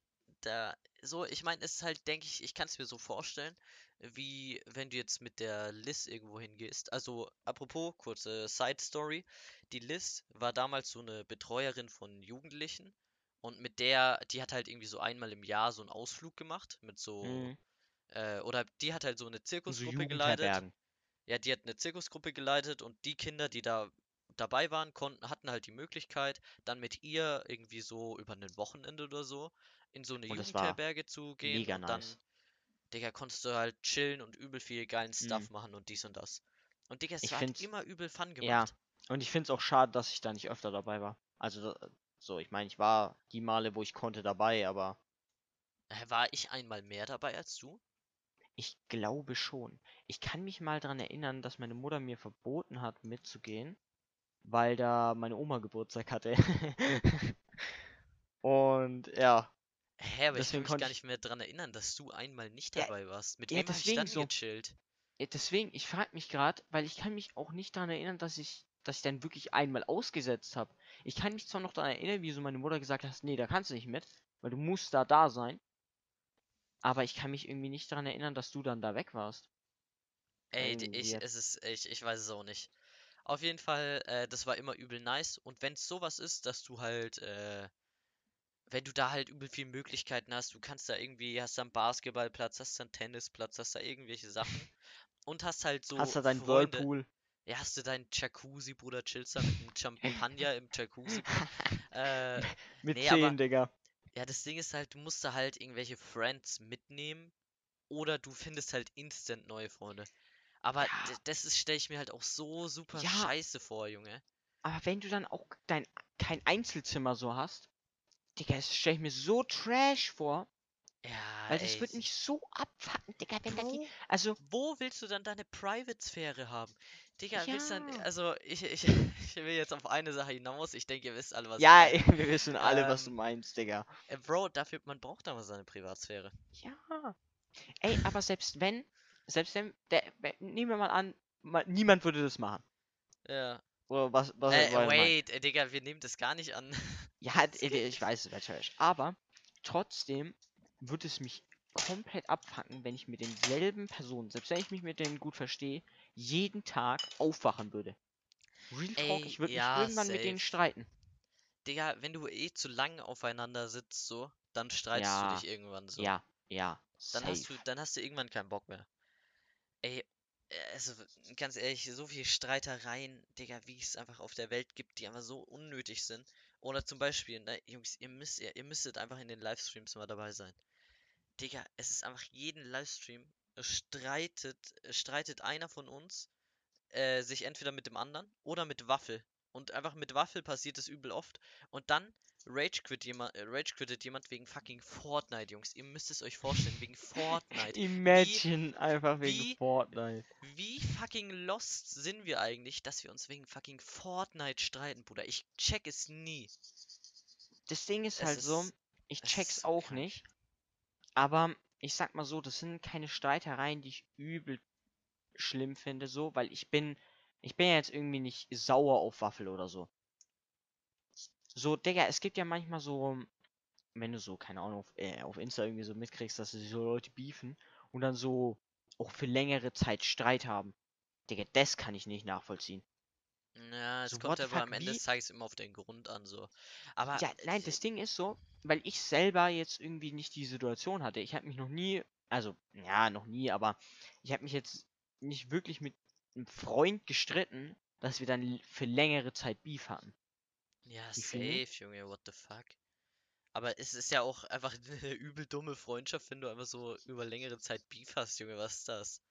Da, so, ich meine, es ist halt, denke ich, ich kann es mir so vorstellen, wie wenn du jetzt mit der Liz irgendwo hingehst. Also, apropos, kurze Side Story. Die Liz war damals so eine Betreuerin von Jugendlichen und mit der, die hat halt irgendwie so einmal im Jahr so einen Ausflug gemacht mit so, Mhm. äh, oder die hat halt so eine So Zirkusgruppe geleitet. Jugendherbergen. Ja, die hat eine Zirkusgruppe geleitet und die Kinder, die da dabei waren, konnten, hatten halt die Möglichkeit, dann mit ihr irgendwie so über ein Wochenende oder so in so eine Und Jugendherberge zu gehen Mega und dann, nice. Digga, konntest du halt chillen und übel viel geilen Stuff Mhm. machen und dies und das. Und Digga, es Ich hat immer übel Fun Ja, gemacht. und ich finde es auch schade, dass ich da nicht öfter dabei war. Also, so, ich meine, ich war die Male, wo ich konnte, dabei, aber War ich einmal mehr dabei als du? ich glaube schon. Ich kann mich mal daran erinnern, dass meine Mutter mir verboten hat, mitzugehen, weil da meine Oma Geburtstag hatte. Und ja, Hä, aber ich kann Deswegen mich gar ich- nicht mehr dran erinnern, dass du einmal nicht Ja, dabei warst. Mit ja, wem ich deswegen dann so. gechillt? Ja, deswegen, ich frage mich gerade, weil ich kann mich auch nicht daran erinnern, dass ich, dass ich dann wirklich einmal ausgesetzt habe. Ich kann mich zwar noch daran erinnern, wie so meine Mutter gesagt hat, nee, da kannst du nicht mit, weil du musst da da sein. Aber ich kann mich irgendwie nicht daran erinnern, dass du dann da weg warst. Ey, Irgendwie ich, es ist, ich, ich weiß es auch nicht. Auf jeden Fall, äh, das war immer übel nice. Und wenn es sowas ist, dass du halt, äh, wenn du da halt übel viele Möglichkeiten hast, du kannst da irgendwie, hast da einen Basketballplatz, hast da einen Tennisplatz, hast da irgendwelche Sachen. Und hast halt so Hast du deinen Freunde. Whirlpool? Ja, hast du deinen Jacuzzi, Bruder, chillst da mit einem Champagner im Jacuzzi. Äh, Mit Nee, 10, aber- Digga. ja, das Ding ist halt, du musst da halt irgendwelche Friends mitnehmen oder du findest halt instant neue Freunde. Aber Ja. das ist, stelle ich mir halt auch so super Ja. scheiße vor, Junge. Aber wenn du dann auch dein kein Einzelzimmer so hast, Digga, das stelle ich mir so trash vor, Ja, weil das ey. wird mich so abfacken, Digga, wenn da die. Wo, Also, wo willst du dann deine Private-Sphäre haben? Digga, willst du dann, Ja. also ich, ich, ich will jetzt auf eine Sache hinaus. Ich denke, ihr wisst alle, was ich ja, meine. wir wissen alle, was du Ähm, meinst, Digga. Äh, Bro, dafür, man braucht aber seine Privatsphäre. Ja. Ey, aber selbst wenn, selbst wenn, der, nehmen wir mal an, ma- niemand würde das machen. Ja. Oder was, was, Äh, wait, äh, Digga, wir nehmen das gar nicht an. Ja, ich weiß, es wäre trash. Aber trotzdem würde es mich komplett abfacken, wenn ich mit denselben Personen, selbst wenn ich mich mit denen gut verstehe, jeden Tag aufwachen würde. Real Talk, Ey, ich würde ja, mich irgendwann mit denen safe. streiten. Digga, wenn du eh zu lang aufeinander sitzt, so, dann streitest Ja, du dich irgendwann so. Ja, ja, Dann hast du, safe. dann hast du irgendwann keinen Bock mehr. Ey, also ganz ehrlich, so viele Streitereien, Digga, wie es einfach auf der Welt gibt, die einfach so unnötig sind. Oder zum Beispiel, ne, Jungs, ihr müsst, ihr, ihr müsstet einfach in den Livestreams mal dabei sein. Digga, es ist einfach jeden Livestream streitet, streitet einer von uns äh, sich entweder mit dem anderen oder mit Waffel. Und einfach mit Waffel passiert es übel oft. Und dann Rage, quit jemand, äh, Rage quittet jemand wegen fucking Fortnite, Jungs. Ihr müsst es euch vorstellen, wegen Fortnite. Imagine einfach wegen wie- Fortnite. Wie fucking lost sind wir eigentlich, dass wir uns wegen fucking Fortnite streiten, Bruder? Ich check es nie. Das Ding ist Es halt so, ist- ich es check's so auch krank. nicht. Aber ich sag mal so, das sind keine Streitereien, die ich übel schlimm finde, so, weil ich bin, ich bin ja jetzt irgendwie nicht sauer auf Waffel oder so. So, Digga, es gibt ja manchmal so, wenn du so, keine Ahnung, auf, äh, auf Insta irgendwie so mitkriegst, dass sich so Leute beefen und dann so auch für längere Zeit Streit haben. Digga, das kann ich nicht nachvollziehen. Ja, es So, kommt aber am Ende des Tages immer auf den Grund an, so. Aber Ja, nein, das Ding ist so, weil ich selber jetzt irgendwie nicht die Situation hatte. Ich habe mich noch nie, also, ja, noch nie, aber ich habe mich jetzt nicht wirklich mit einem Freund gestritten, dass wir dann für längere Zeit Beef hatten. Ja, Wie viel? safe, Junge, what the fuck. Aber es ist ja auch einfach eine übel dumme Freundschaft, wenn du einfach so über längere Zeit Beef hast, Junge, was ist das?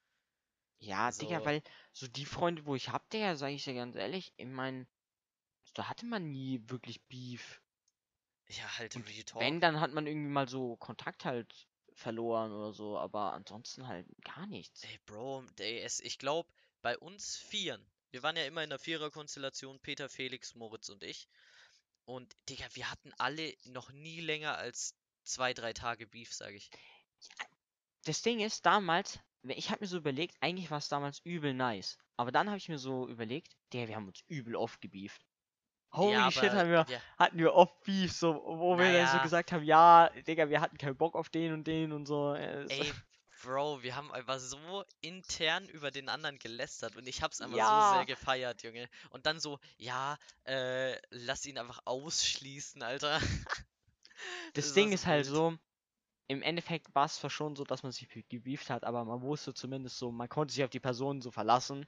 Ja, Digga, So. weil so die Freunde, wo ich hab, Digga, sage ich dir ganz ehrlich, ich mein, da hatte man nie wirklich Beef. Ja, halt Und Real Talk. Wenn, dann hat man irgendwie mal so Kontakt halt verloren oder so, aber ansonsten halt gar nichts. Ey, Bro, ey, es, ich glaube, bei uns Vieren, wir waren ja immer in der Viererkonstellation, Peter, Felix, Moritz und ich. Und, Digga, wir hatten alle noch nie länger als zwei, drei Tage Beef, sage ich. das Ding ist, damals, ich habe mir so überlegt, eigentlich war es damals übel nice. Aber dann habe ich mir so überlegt, der, wir haben uns übel oft gebieft. Holy ja, shit, aber haben wir, wir- hatten wir oft Beef, so, wo wir dann so Naja. gesagt haben, ja, Digga, wir hatten keinen Bock auf den und den und so. so. Ey, Bro, wir haben einfach so intern über den anderen gelästert und ich hab's einfach so Ja. sehr gefeiert, Junge. Und dann so, ja, äh, lass ihn einfach ausschließen, Alter. das war Ding so ist halt wild. so, im Endeffekt war es zwar schon so, dass man sich gebieft hat, aber man wusste zumindest so, man konnte sich auf die Person so verlassen.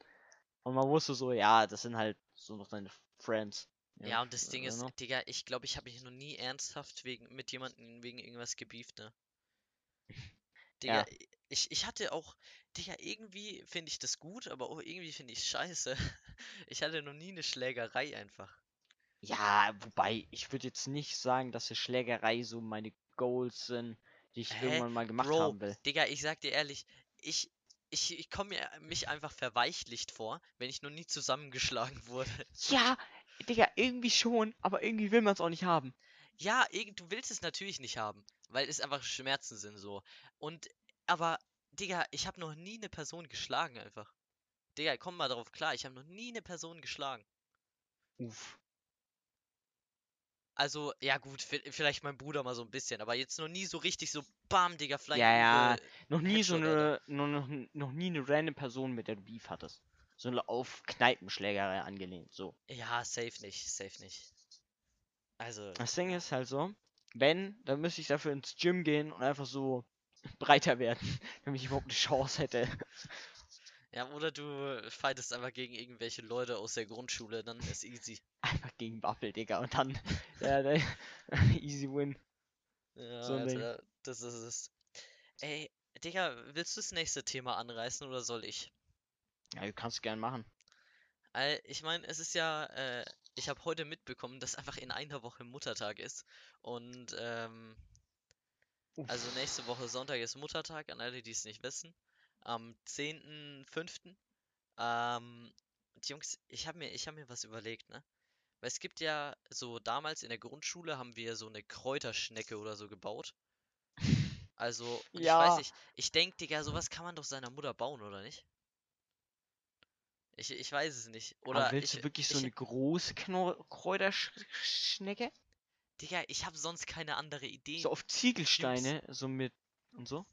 Und man wusste so, ja, das sind halt so noch deine Friends. Ja, und das Ding ist, ne? Digga, ich glaube, ich habe mich noch nie ernsthaft wegen mit jemandem wegen irgendwas gebieft, ne? Digga, Ja. ich, ich hatte auch, Digga, irgendwie finde ich das gut, aber auch irgendwie finde ich scheiße. Ich hatte noch nie eine Schlägerei einfach. Ja, wobei, ich würde jetzt nicht sagen, dass die Schlägerei so meine Goals sind, die ich Hä? irgendwann mal gemacht Bro, haben will. Digga, ich sag dir ehrlich, ich, ich, ich komme mir mich einfach verweichlicht vor, wenn ich noch nie zusammengeschlagen wurde. Ja, Digga, irgendwie schon, aber irgendwie will man es auch nicht haben. Ja, irgend, du willst es natürlich nicht haben, weil es einfach Schmerzen sind so. Und, aber, Digga, ich habe noch nie eine Person geschlagen einfach. Digga, komm mal darauf klar, ich habe noch nie eine Person geschlagen. Uff. Also, ja gut, vi- vielleicht mein Bruder mal so ein bisschen, aber jetzt noch nie so richtig so BAM, Digga, Flying Ja, ja. Noch nie so Headshot, eine, Alter. noch, noch, noch nie eine random Person, mit der du Beef hattest. So eine auf Kneipenschlägerei angelehnt, so. Ja, safe nicht, safe nicht. Also, Das Ding ist halt so, wenn, dann müsste ich dafür ins Gym gehen und einfach so breiter werden, damit ich überhaupt eine Chance hätte. ja, oder du fightest einfach gegen irgendwelche Leute aus der Grundschule, dann ist easy. Einfach gegen Waffel, Digga, und dann, ja, der, easy win. Ja, So Ding. Alter, das ist es. Ey, Digga, willst du das nächste Thema anreißen oder soll ich? Ja, du kannst gern machen. Ich meine, es ist ja, äh, ich habe heute mitbekommen, dass einfach in einer Woche Muttertag ist. Und, ähm, Uff. also nächste Woche Sonntag ist Muttertag, an alle, die es nicht wissen. Am 10.05. Ähm, Jungs, ich habe mir, ich habe mir was überlegt, ne? Weil es gibt ja so, damals in der Grundschule haben wir so eine Kräuterschnecke oder so gebaut. Also, und ich weiß Ja. nicht, ich denke, Digga, sowas kann man doch seiner Mutter bauen, oder nicht? Ich, ich weiß es nicht. Oder Aber willst ich, du wirklich so ich, eine große Kno Kräuterschnecke? Digga, ich habe sonst keine andere Idee. So auf Ziegelsteine, so mit und so?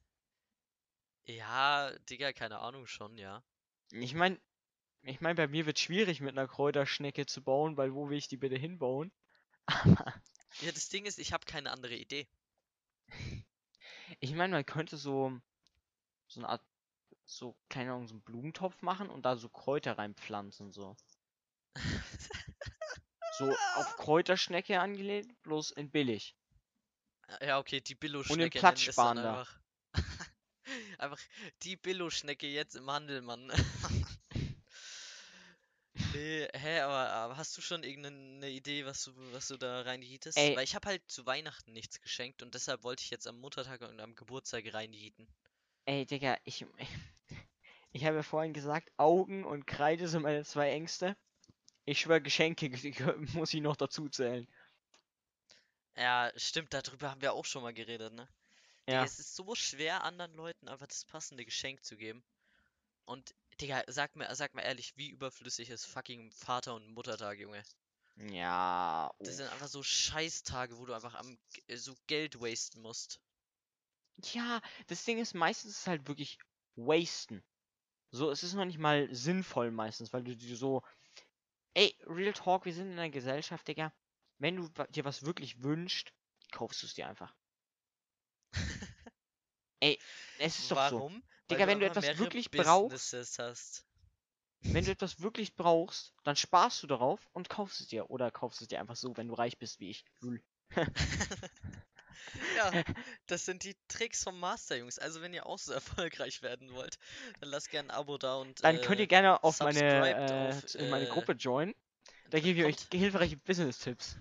Ja, Digga, keine Ahnung schon, ja. Ich meine, ich meine, bei mir wird schwierig mit einer Kräuterschnecke zu bauen, weil wo will ich die bitte hinbauen? Aber Ja, das Ding ist, ich habe keine andere Idee. ich meine, man könnte so so eine Art so keine Ahnung, so einen Blumentopf machen und da so Kräuter reinpflanzen so. So auf Kräuterschnecke angelehnt, bloß in billig. Ja, okay, die Billo-Schnecke nennen Platz wir es sparen da. einfach. Einfach die Billo-Schnecke jetzt im Handel, Mann. Nee, hä, aber, aber hast du schon irgendeine Idee, was du, was du da reinjietest? Ey. Weil ich habe halt zu Weihnachten nichts geschenkt und deshalb wollte ich jetzt am Muttertag und am Geburtstag reinjieten. Ey, Digga, ich. Ich habe ja vorhin gesagt, Augen und Kreide sind meine zwei Ängste. Ich schwöre, Geschenke muss ich noch dazu zählen. Ja, stimmt, darüber haben wir auch schon mal geredet, ne? Digga, Ja. es ist so schwer, anderen Leuten einfach das passende Geschenk zu geben. Und, Digga, sag mir, sag mal ehrlich, wie überflüssig ist fucking Vater- und Muttertag, Junge? Ja. Das uff. sind einfach so Scheißtage, wo du einfach am G- so Geld wasten musst. Ja, das Ding ist, meistens ist es halt wirklich wasten. So, es ist noch nicht mal sinnvoll meistens, weil du dir so. Ey, Real Talk, wir sind in einer Gesellschaft, Digga. Wenn du dir was wirklich wünschst, kaufst du es dir einfach. Ey, es ist doch so. Warum? Digga, wenn du etwas wirklich brauchst- Businesses hast. Wenn du etwas wirklich brauchst, dann sparst du darauf und kaufst es dir. Oder kaufst es dir einfach so, wenn du reich bist wie ich. Ja, das sind die Tricks vom Master, Jungs. Also, wenn ihr auch so erfolgreich werden wollt, dann lasst gerne ein Abo da und. Dann könnt ihr äh, gerne auf meine, subscribed äh, auf, in meine äh, Gruppe joinen. Da gebe ich euch hilfreiche Business-Tipps.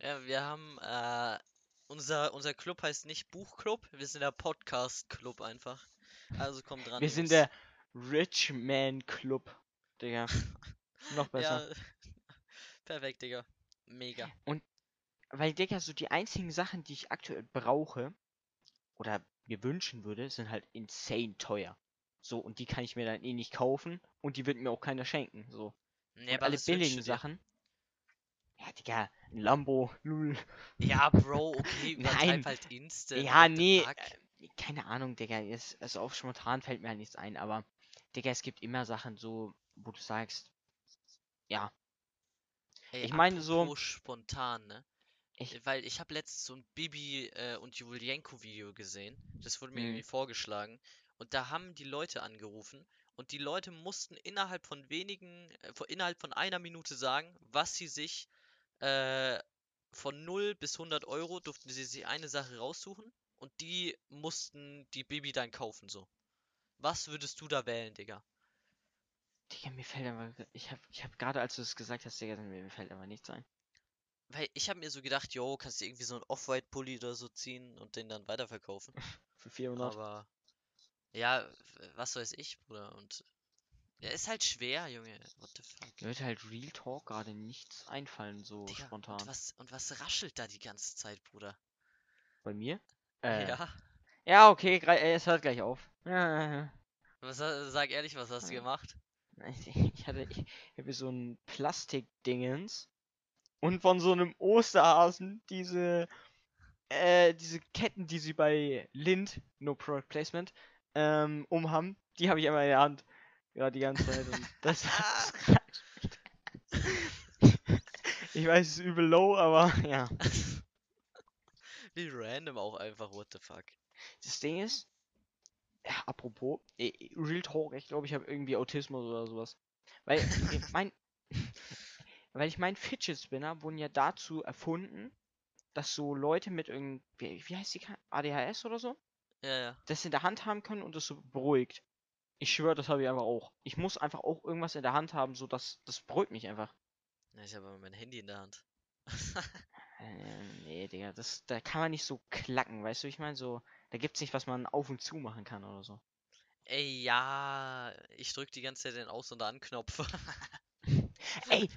Ja, wir haben. Äh, unser, unser Club heißt nicht Buchclub, wir sind der Podcast-Club einfach. Also kommt dran. Wir sind Jungs. der Rich Man Club, Digga. Noch besser. Ja, perfekt, Digga. Mega. Weil, Digga, so die einzigen Sachen, die ich aktuell brauche oder mir wünschen würde, sind halt insane teuer. So, und die kann ich mir dann eh nicht kaufen und die wird mir auch keiner schenken. So. Nee, alle billigen? Sachen. Ja, Digga, ein Lambo, lul. Ja, Bro, okay, Nein. halt instant. Ja, nee, äh, keine Ahnung, Digga. Ist, also auf spontan fällt mir halt nichts ein, aber Digga, es gibt immer Sachen so, wo du sagst, ja, Ey, ich meine so- spontan, ne? Ich- Äh, Weil ich habe letztens so ein Bibi äh, und Julienko Video gesehen. Das wurde mir Mhm. irgendwie vorgeschlagen. Und da haben die Leute angerufen und die Leute mussten innerhalb von wenigen, äh, vor- innerhalb von einer Minute sagen, was sie sich äh, von 0 bis 100 Euro durften sie sich eine Sache raussuchen und die mussten die Bibi dann kaufen so. Was würdest du da wählen, Digga? Digga, mir fällt aber, ich hab, ich hab gerade, als du es gesagt hast, Digga, mir, fällt aber nichts ein. Weil ich habe mir so gedacht, yo, kannst du irgendwie so einen Off-White-Pulli oder so ziehen und den dann weiterverkaufen. Für 400. Aber ja, was weiß ich, Bruder. Und ja, ist halt schwer, Junge. What the fuck? Mir wird halt Real Talk gerade nichts einfallen, so Digga, spontan. Und was, und was raschelt da die ganze Zeit, Bruder? Bei mir? Äh, ja. Ja. okay, äh, es hört gleich auf. Was, sag ehrlich, was hast du gemacht? Ich hatte, ich habe so ein Plastikdingens und von so einem Osterhasen diese, äh, diese Ketten, die sie bei Lind, no product placement, ähm, umhaben, die habe ich immer in der Hand. Ja, die ganze Zeit. Und das, ich weiß, es ist übel low, aber ja. Wie random auch einfach, what the fuck? Das Ding ist, ja, apropos, äh, Real Talk, ich glaube, ich habe irgendwie Autismus oder sowas. Weil ich mein, weil ich mein Fidget Spinner wurden ja dazu erfunden, dass so Leute mit irgend, wie, heißt die, ADHS oder so, Ja, ja. das in der Hand haben können und das so beruhigt. Ich schwöre, das habe ich einfach auch. Ich muss einfach auch irgendwas in der Hand haben, so dass das beruhigt mich einfach. Na, ich habe aber mein Handy in der Hand. Äh, nee, Digga, das, da kann man nicht so klacken, weißt du, wie ich meine, so, da gibt's nicht, was man auf und zu machen kann oder so. Ey, ja, ich drück die ganze Zeit den Aus- und An-Knopf. Ey,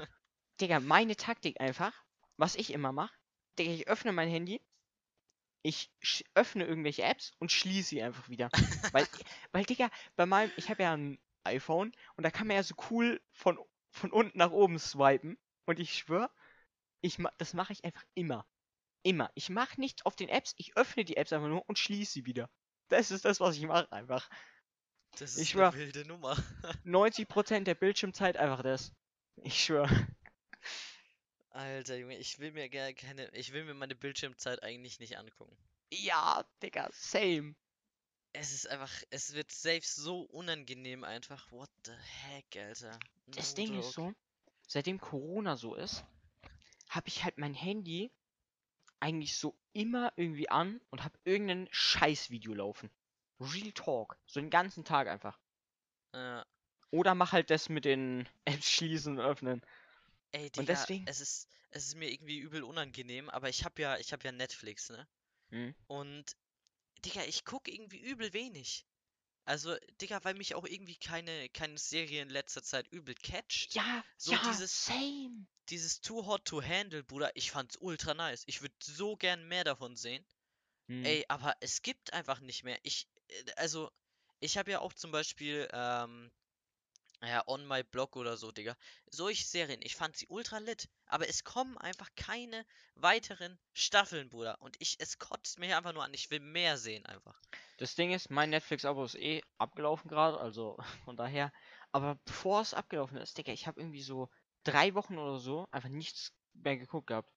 Digga, meine Taktik einfach, was ich immer mache, Digga, ich öffne mein Handy, ich öffne irgendwelche Apps und schließe sie einfach wieder. weil, weil, Digga, bei meinem, ich habe ja ein iPhone und da kann man ja so cool von, von unten nach oben swipen. Und ich schwör, ich ma das mache ich einfach immer. Immer. Ich mache nichts auf den Apps, ich öffne die Apps einfach nur und schließe sie wieder. Das ist das, was ich mache einfach. Das Ich ist schwör. eine wilde Nummer. 90% der Bildschirmzeit einfach das. Ich schwör. Alter Junge, ich will mir gar keine, ich will mir meine Bildschirmzeit eigentlich nicht angucken. Ja, Digga, same. Es ist einfach, es wird selbst so unangenehm einfach. What the heck, Alter. Das No Ding ist joke. so, seitdem Corona so ist, habe ich halt mein Handy eigentlich so immer irgendwie an und habe irgendein Scheißvideo laufen. Real Talk. So den ganzen Tag einfach. Ja, Oder mach halt das mit den Apps schließen und öffnen. Ey, Digga, deswegen- es ist, es ist mir irgendwie übel unangenehm, aber ich hab ja, ich hab ja Netflix, ne? Hm. Und, Digga, ich guck irgendwie übel wenig. Also, Digga, weil mich auch irgendwie keine, keine Serie in letzter Zeit übel catcht. Ja, So ja, dieses- same. Dieses Too Hot to Handle, Bruder, ich fand's ultra nice. Ich würde so gern mehr davon sehen. Hm. Ey, aber es gibt einfach nicht mehr. Ich, äh, also, ich habe ja auch zum Beispiel, ähm, ja, On My Blog oder so, Digga. Solche Serien, ich fand sie ultra lit. Aber es kommen einfach keine weiteren Staffeln, Bruder. Und ich, es kotzt mich einfach nur an. Ich will mehr sehen einfach. Das Ding ist, mein Netflix-Abo ist eh abgelaufen gerade, also von daher. Aber bevor es abgelaufen ist, Digga, ich habe irgendwie so drei Wochen oder so einfach nichts mehr geguckt gehabt.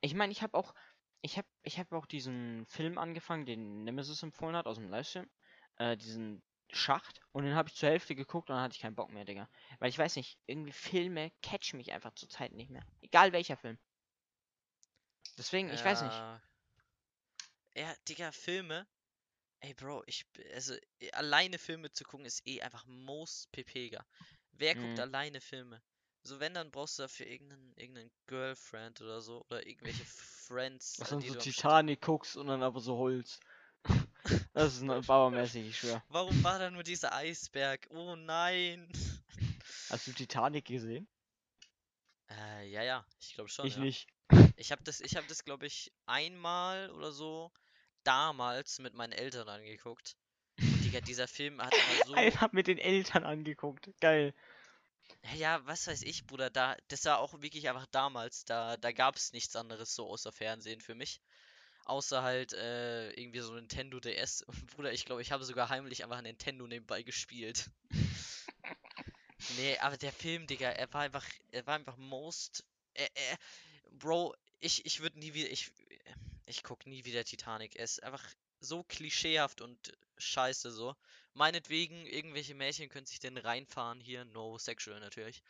Ich meine, ich habe auch, ich habe, ich habe auch diesen Film angefangen, den Nemesis empfohlen hat aus dem Livestream, äh, diesen Schacht, und den habe ich zur Hälfte geguckt und dann hatte ich keinen Bock mehr, Digga. Weil ich weiß nicht, irgendwie Filme catchen mich einfach zur Zeit nicht mehr. Egal welcher Film. Deswegen, ich weiß nicht. Ja. Ja, Digga, Filme. Ey, Bro, ich, also, äh, alleine Filme zu gucken ist eh einfach most pepega. Wer guckt Mhm. alleine Filme? So, wenn, dann brauchst du dafür irgendeinen, irgendeinen Girlfriend oder so, oder irgendwelche Friends, Was äh, dann die so Titanic guckst und dann aber so holst. Das ist bauermäßig, ich schwör. Warum war da nur dieser Eisberg? Oh nein. Hast du Titanic gesehen? Äh, ja, ja, ich glaube schon, ich ja. nicht. Ich habe das, ich habe das, glaube ich, einmal oder so damals mit meinen Eltern angeguckt. Und Digga, dieser Film hat immer so. Einer mit den Eltern angeguckt. Geil. Ja, was weiß ich, Bruder, da, das war auch wirklich einfach damals, da, da gab es nichts anderes so außer Fernsehen für mich. Außer halt äh, irgendwie so Nintendo DS. Und Bruder, ich glaube, ich habe sogar heimlich einfach Nintendo nebenbei gespielt. Nee, aber der Film, Digga, er war einfach, er war einfach most. Er, er, Bro, ich, ich würde nie wieder, ich, ich guck nie wieder Titanic. Er ist einfach so klischeehaft und scheiße so. Meinetwegen, irgendwelche Mädchen können sich den reinfahren hier, no sexual natürlich.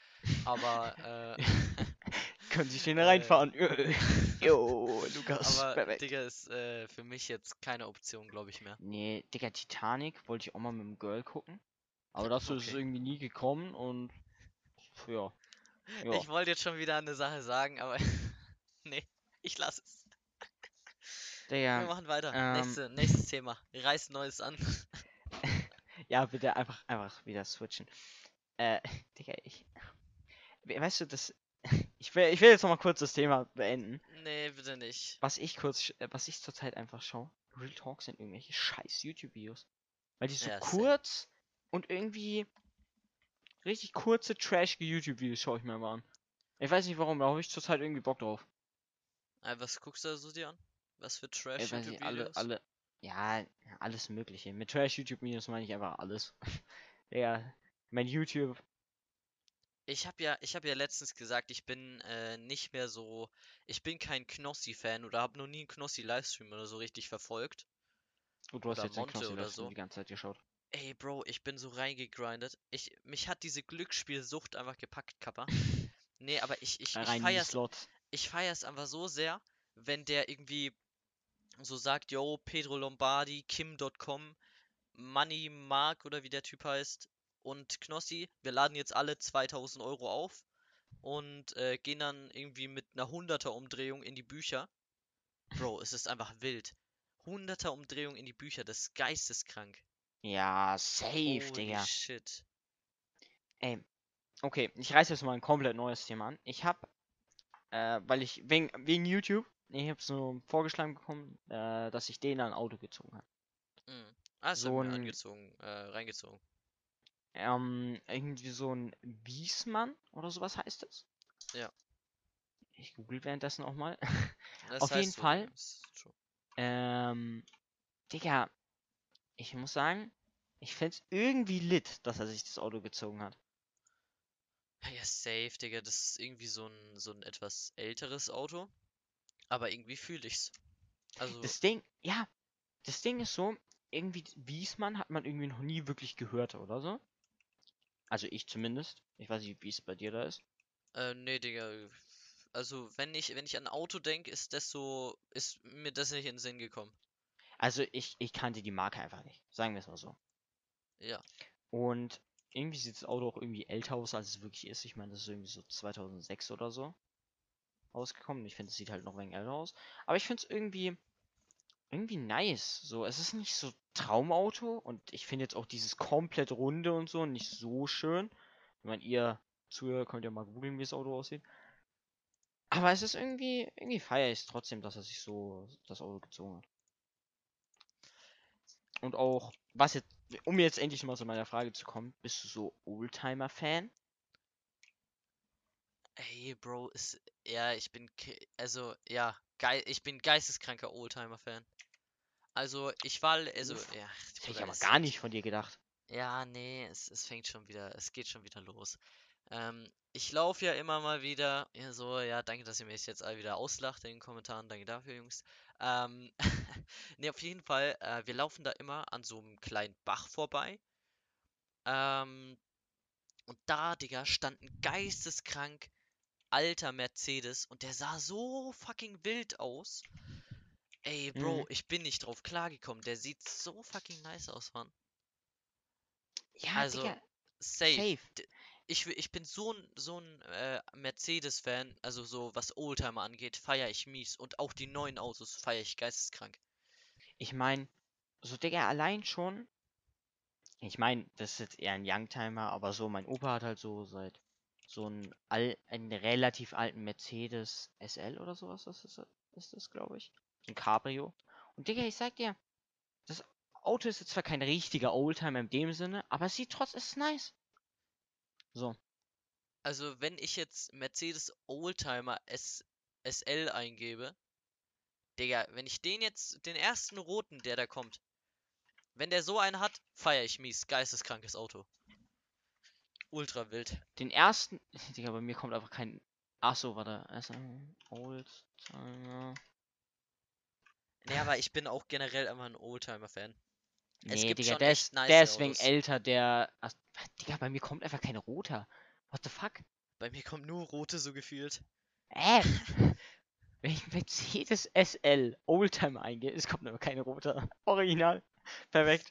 Aber, äh, Können sich den Äh, reinfahren. Jo, Lukas. aber, perfekt. Digga, ist äh, für mich jetzt keine Option, glaube ich mehr. Nee, Digga, Titanic wollte ich auch mal mit dem Girl gucken. Aber dazu ist es Okay. irgendwie nie gekommen und. Ja. Ja. Ich wollte jetzt schon wieder eine Sache sagen, aber nee, ich lasse es. Wir Digga, machen weiter. ähm, Nächste, nächstes Thema. Reiß Neues an. ja, bitte einfach, einfach wieder switchen. Äh, Digga, ich. We- Weißt du, das. Ich will, ich will jetzt noch mal kurz das Thema beenden. Nee, bitte nicht. Was ich kurz, äh, was ich zurzeit einfach schaue, Real Talk sind irgendwelche scheiß YouTube-Videos. Weil die so Ja, kurz und irgendwie richtig kurze, trashige YouTube-Videos schaue ich mir mal an. Ich weiß nicht warum, da habe ich zurzeit irgendwie Bock drauf. Was guckst du da so dir an? Was für nicht, alle, Trash-YouTube-Videos? alle, ja, alles mögliche. Mit Trash-YouTube-Videos meine ich einfach alles. ja, mein YouTube, Ich habe ja, ich habe ja letztens gesagt, ich bin äh, nicht mehr so, ich bin kein Knossi-Fan oder habe noch nie einen Knossi-Livestream oder so richtig verfolgt. oh, du hast Oder jetzt den Monte Knossi oder so. die ganze Zeit geschaut. Ey, Bro, ich bin so reingegrindet. Ich, mich hat diese Glücksspielsucht einfach gepackt, Kappa. Nee, aber ich, ich, ich in die feier's, ich feier's einfach so sehr, wenn der irgendwie so sagt, yo, Pedro Lombardi, Kim.com, Money Mark oder wie der Typ heißt und Knossi, wir laden jetzt alle 2000 Euro auf und äh, gehen dann irgendwie mit einer 100er Umdrehung in die Bücher. Bro, es ist einfach wild. 100er Umdrehung in die Bücher, das ist geisteskrank. Ja, safe, Holy Digga. shit. Ey, okay, ich reiß jetzt mal ein komplett neues Thema an. Ich hab, äh, weil ich, wegen, wegen YouTube, ich hab so vorgeschlagen bekommen, äh, dass ich den ein Auto gezogen habe. Mhm. Ah, So ein- angezogen, äh, reingezogen. Ähm, irgendwie so ein Wiesmann oder sowas heißt es. Ja. Ich google währenddessen auch mal. Das Auf jeden so, Fall. ähm, Digga, ich muss sagen, ich find's irgendwie lit, dass er sich das Auto gezogen hat. Ja, safe, Digga. Das ist irgendwie so ein, so ein etwas älteres Auto. Aber irgendwie fühle ich's. Also, Das Ding, ja, das Ding ist so, irgendwie Wiesmann hat man irgendwie noch nie wirklich gehört oder so. Also ich zumindest. Ich weiß nicht, wie es bei dir da ist. äh, nee, Digga. Also, wenn ich, wenn ich an Auto denke, ist das so, ist mir das nicht in den Sinn gekommen. Also ich, ich kannte die Marke einfach nicht. Sagen wir es mal so. Ja. Und irgendwie sieht das Auto auch irgendwie älter aus, als es wirklich ist. Ich meine, das ist irgendwie so 2006 oder so rausgekommen. Ich finde, es sieht halt noch ein wenig älter aus. Aber ich finde es irgendwie, irgendwie nice. So, es ist nicht so Traumauto und ich finde jetzt auch dieses komplett runde und so nicht so schön. Ich meine, ihr Zuhörer könnt ja mal googeln, wie das Auto aussieht. Aber es ist irgendwie, irgendwie feiere ich trotzdem, dass er sich so das Auto gezogen hat. Und auch, was jetzt, um jetzt endlich mal zu meiner Frage zu kommen, bist du so Oldtimer-Fan? Ey, Bro, ist. Ja, ich bin. Also, ja, geil. Ich bin geisteskranker Oldtimer-Fan. Also, ich war. Also, Uff, ja. Das hätte ich aber gar nicht von dir gedacht. Ja, nee, es, es fängt schon wieder, es geht schon wieder los. Ähm, ich laufe ja immer mal wieder, ja, so, ja, danke, dass ihr mich jetzt alle wieder auslacht in den Kommentaren, danke dafür, Jungs. Ähm, nee, auf jeden Fall, äh, wir laufen da immer an so einem kleinen Bach vorbei. Ähm, und da, Digga, stand ein geisteskrank alter Mercedes und der sah so fucking wild aus. Ey, Bro, Mhm. ich bin nicht drauf klargekommen. Der sieht so fucking nice aus, Mann. Ja, Also, Digga, Safe. safe. Ich, ich bin so ein, so ein äh, Mercedes-Fan, also so was Oldtimer angeht, feiere ich mies. Und auch die neuen Autos feiere ich geisteskrank. Ich meine, so Digga, allein schon. Ich meine, das ist jetzt eher ein Youngtimer, aber so, mein Opa hat halt so seit so einen, all, einen relativ alten Mercedes SL oder sowas, das ist, ist das, glaube ich. Ein Cabrio. Und Digga, ich sag dir, das Auto ist jetzt zwar kein richtiger Oldtimer in dem Sinne, aber es sieht trotzdem, nice. So. Also, wenn ich jetzt Mercedes Oldtimer S SL eingebe, Digga, wenn ich den jetzt, den ersten roten, der da kommt, wenn der so einen hat, feiere ich mies. Geisteskrankes Auto. Ultra wild. Den ersten, Digga, bei mir kommt einfach kein. Achso, warte. SM Oldtimer. Nee, aber ich bin auch generell einfach ein Oldtimer-Fan. Es Nee, gibt Digga, schon der ist, nice der ist wegen Autos. älter, der. Ach, Digga, bei mir kommt einfach kein roter. What the fuck? Bei mir kommt nur rote so gefühlt. Äh! Wenn ich Mercedes SL Oldtimer eingehe, es kommt aber kein roter. Original. Perfekt.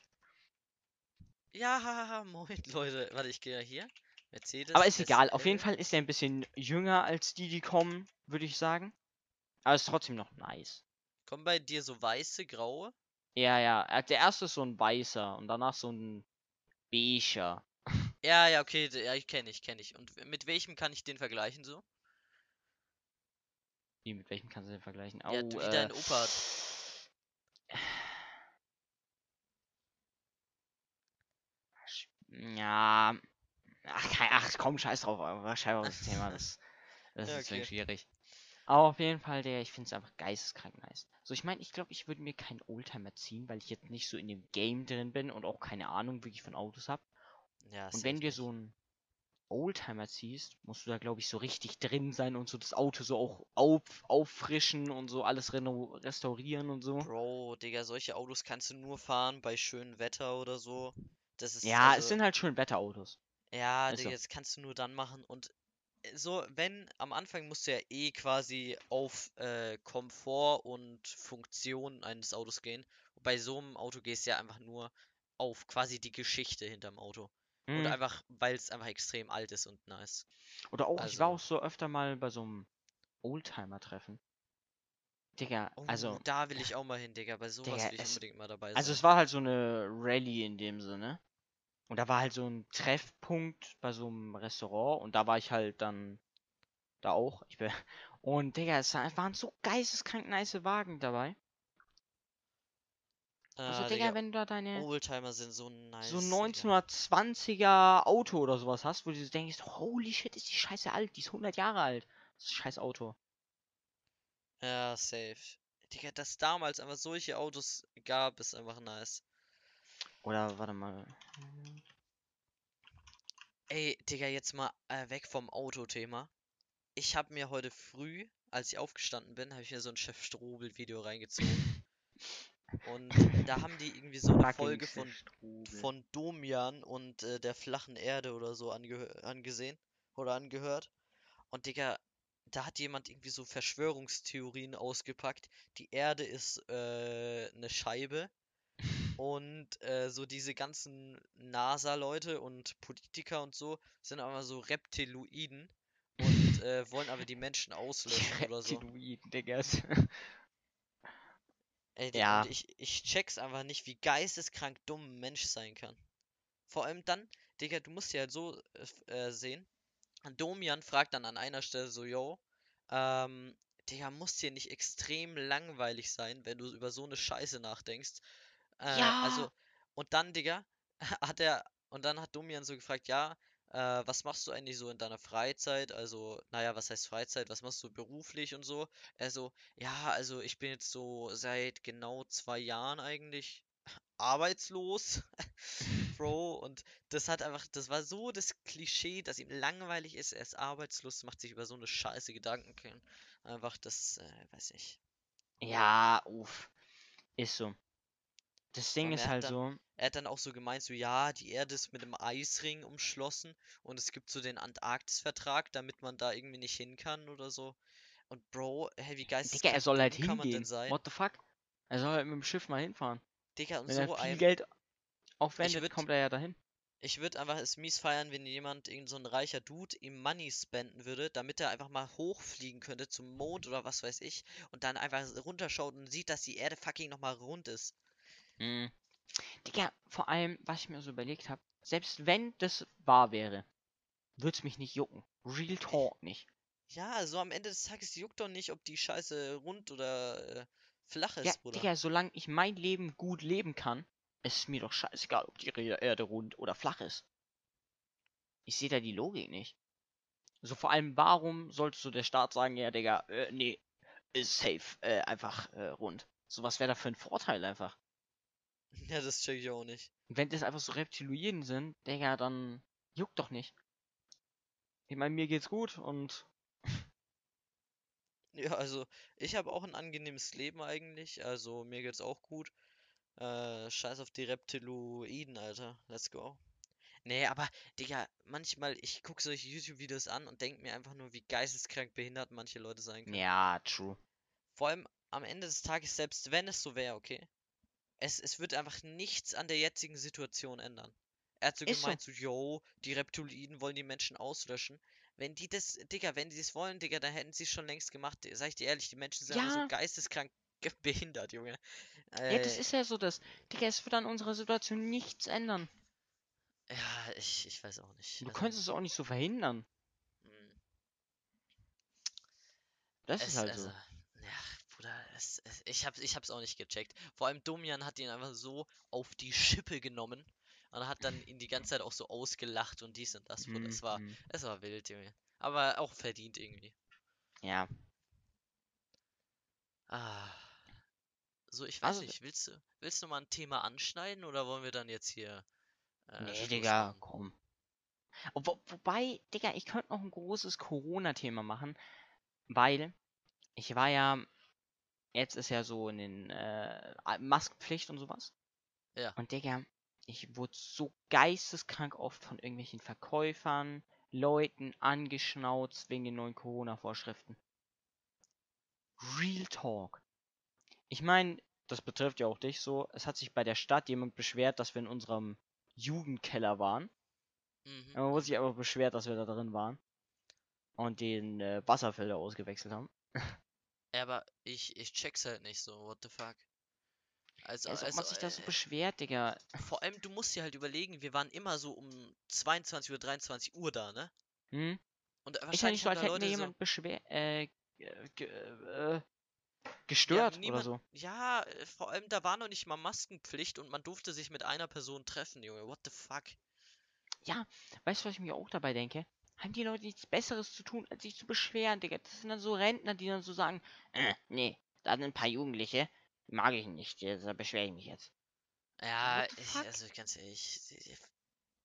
Ja, hahaha, moin Leute. Warte, ich gehe ja hier. Mercedes. Aber ist egal. Auf jeden SL. Fall ist er ein bisschen jünger als die, die kommen, würde ich sagen. Aber ist trotzdem noch nice. Kommen bei dir so weiße, graue? Ja, ja. er- Der erste ist so ein weißer und danach so ein beiger. Ja, ja, okay, ja, ich kenne ich, kenne ich. Und mit welchem kann ich den vergleichen so? Wie, mit welchem kannst du den vergleichen? Ja, Oh, wie äh, dein Opa hat. Ja. Ach, ach komm, scheiß drauf. Scheiß auf das Thema. Das, das Ja, ist okay. schwierig. Aber auf jeden Fall, der, ich finde es einfach geisteskrank nice. So, ich meine, ich glaube, ich würde mir keinen Oldtimer ziehen, weil ich jetzt nicht so in dem Game drin bin und auch keine Ahnung wirklich von Autos habe. Ja, Und wenn dir so ein Oldtimer ziehst, musst du da, glaube ich, so richtig drin sein und so das Auto so auch auf, auffrischen und so alles reno restaurieren und so. Bro, Digga, solche Autos kannst du nur fahren bei schönem Wetter oder so. Das ist Ja, es also, sind halt schön Wetterautos. ja, ist Digga, so. das kannst du nur dann machen. Und äh, so, wenn, am Anfang musst du ja eh quasi auf äh, Komfort und Funktion eines Autos gehen. Und bei so einem Auto gehst du ja einfach nur auf quasi die Geschichte hinterm Auto. Und Mhm. einfach, weil es einfach extrem alt ist und nice. Oder auch, ich war also- auch so öfter mal bei so einem Oldtimer-Treffen. Digga, Oh, also, da will ich auch mal hin, Digga. Bei sowas Digga, will ich es- unbedingt mal dabei also sein. es war halt so eine Rallye in dem Sinne. Und da war halt so ein Treffpunkt bei so einem Restaurant und da war ich halt dann da auch. Ich bin, und Digga, es war- waren so geisteskrank nice Wagen dabei. Also, Ah, Digga, wenn du da deine Oldtimer sind so nice. so Digga. 1920er Auto oder sowas hast, wo du denkst, holy shit, ist die Scheiße alt, die ist 100 Jahre alt. Das ist scheiß Auto. Ja, safe. Digga, dass damals einfach solche Autos gab, ist einfach nice. Oder warte mal. Ey, Digga, jetzt mal äh, weg vom Autothema. Ich habe mir heute früh, als ich aufgestanden bin, habe ich mir so ein Chef Strobel-Video reingezogen. Und da haben die irgendwie so eine Folge von, von Domian und äh, der flachen Erde oder so angehö angesehen oder angehört. Und Digga, da hat jemand irgendwie so Verschwörungstheorien ausgepackt. Die Erde ist äh, eine Scheibe Und äh, so diese ganzen NASA-Leute und Politiker und so sind aber so Reptiloiden und äh, wollen aber die Menschen auslöschen oder so. Reptiloiden, Diggas. Ey, die- Ja. ich, ich check's einfach nicht, wie geisteskrank dumm ein Mensch sein kann. Vor allem dann, Digga, du musst ja halt so äh, äh, sehen. Domian fragt dann an einer Stelle so, yo, ähm, Digga, muss dir nicht extrem langweilig sein, wenn du über so eine Scheiße nachdenkst. Äh, also, Ja. und dann, Digga, hat er, und dann hat Domian so gefragt, ja, äh, was machst du eigentlich so in deiner Freizeit? Also, naja, was heißt Freizeit? Was machst du beruflich und so? Er so, ja, also ich bin jetzt so seit genau zwei Jahren eigentlich arbeitslos, Bro. Und das hat einfach, das war so das Klischee, dass ihm langweilig ist, er ist arbeitslos, macht sich über so eine Scheiße Gedanken können. Einfach das, äh, weiß ich. Ja, uff. Ist so. Das Ding ist halt dann- so. Er hat dann auch so gemeint, so ja, die Erde ist mit einem Eisring umschlossen und es gibt so den Antarktisvertrag, damit man da irgendwie nicht hin kann oder so. Und Bro, hey, wie Digga, er soll halt kann man denn hingehen. sein? What the fuck? Er soll halt mit dem Schiff mal hinfahren. Digga, und Wenn so er viel ein, Geld aufwendet, würd- kommt er ja dahin. ich würde einfach es mies feiern, wenn jemand, irgend so ein reicher Dude, ihm Money spenden würde, damit er einfach mal hochfliegen könnte zum Mond oder was weiß ich und dann einfach runterschaut und sieht, dass die Erde fucking nochmal rund ist. Mhm. Digga, vor allem, was ich mir so überlegt habe, selbst wenn das wahr wäre, würde es mich nicht jucken. Real Talk nicht. Ja, also am Ende des Tages juckt doch nicht, ob die Scheiße rund oder äh, flach ist, Ja, Bruder. Digga, solange ich mein Leben gut leben kann, ist es mir doch scheißegal, ob die Erde rund oder flach ist. Ich sehe da die Logik nicht. So vor allem, warum solltest du der Staat sagen, ja, Digga, äh, nee, ist safe, äh, einfach äh, rund. So was wäre da für ein Vorteil einfach. Ja, das check ich auch nicht. Und wenn das einfach so Reptiloiden sind, Digga, dann juckt doch nicht. Ich meine, mir geht's gut und Ja, also ich habe auch ein angenehmes Leben eigentlich. Also mir geht's auch gut. Äh, scheiß auf die Reptiloiden, Alter. Let's go. Nee, aber, Digga, manchmal, ich gucke solche YouTube-Videos an und denke mir einfach nur, wie geisteskrank behindert manche Leute sein können. ja, true. Vor allem am Ende des Tages, selbst wenn es so wäre, okay? Es, es wird einfach nichts an der jetzigen Situation ändern. Er hat so Ist gemeint, so, yo, die Reptiloiden wollen die Menschen auslöschen. Wenn die das, Digga, wenn die das wollen, Digga, dann hätten sie es schon längst gemacht. Sag ich dir ehrlich, die Menschen sind einfach so Ja. geisteskrank ge- behindert, Junge. Ja, das Äh, ist ja so das. Digga, es wird an unserer Situation nichts ändern. ja, ich, ich weiß auch nicht. Du Also, kannst es auch nicht so verhindern. mm, Das es, ist halt also, so. ja, Bruder, es, es, ich hab's, ich hab's auch nicht gecheckt. Vor allem Domian hat ihn einfach so auf die Schippe genommen und hat dann ihn die ganze Zeit auch so ausgelacht und dies und das, Bruder. Es war, Mhm. es war wild, Junge. Aber auch verdient irgendwie. Ja. Ah. So, ich weiß Also, nicht, willst du, willst du mal ein Thema anschneiden oder wollen wir dann jetzt hier äh, Nee, Digga, machen? komm. Wo, wobei, Digga, ich könnte noch ein großes Corona-Thema machen, weil ich war ja, jetzt ist ja so in den äh, Maskenpflicht und sowas. Ja. Und Digga, ich wurde so geisteskrank oft von irgendwelchen Verkäufern, Leuten angeschnauzt wegen den neuen Corona-Vorschriften. Real Talk. Ich meine, das betrifft ja auch dich so. Es hat sich bei der Stadt jemand beschwert, dass wir in unserem Jugendkeller waren. Mhm. Man wurde sich aber beschwert, dass wir da drin waren. Und den äh, Wasserfilter ausgewechselt haben. Ja, aber ich, ich check's halt nicht so, what the fuck. Also, Als ob man also, sich da so äh, beschwert, Digga. vor allem, du musst dir halt überlegen, wir waren immer so um 22 Uhr, 23 Uhr da, ne? Hm? Und Ist ja wahrscheinlich nicht so, als hätten wir so, jemand beschwer äh, äh, ja, gestört oder niemand, so. ja, äh, vor allem, da war noch nicht mal Maskenpflicht und man durfte sich mit einer Person treffen, Junge, what the fuck. Weißt du, was ich mir auch dabei denke? Haben die Leute nichts Besseres zu tun, als sich zu beschweren, Digga? Das sind dann so Rentner, die dann so sagen, äh, nee, da sind ein paar Jugendliche, mag ich nicht, da beschwere ich mich jetzt. Ja, What the ich, also ganz ehrlich, sie-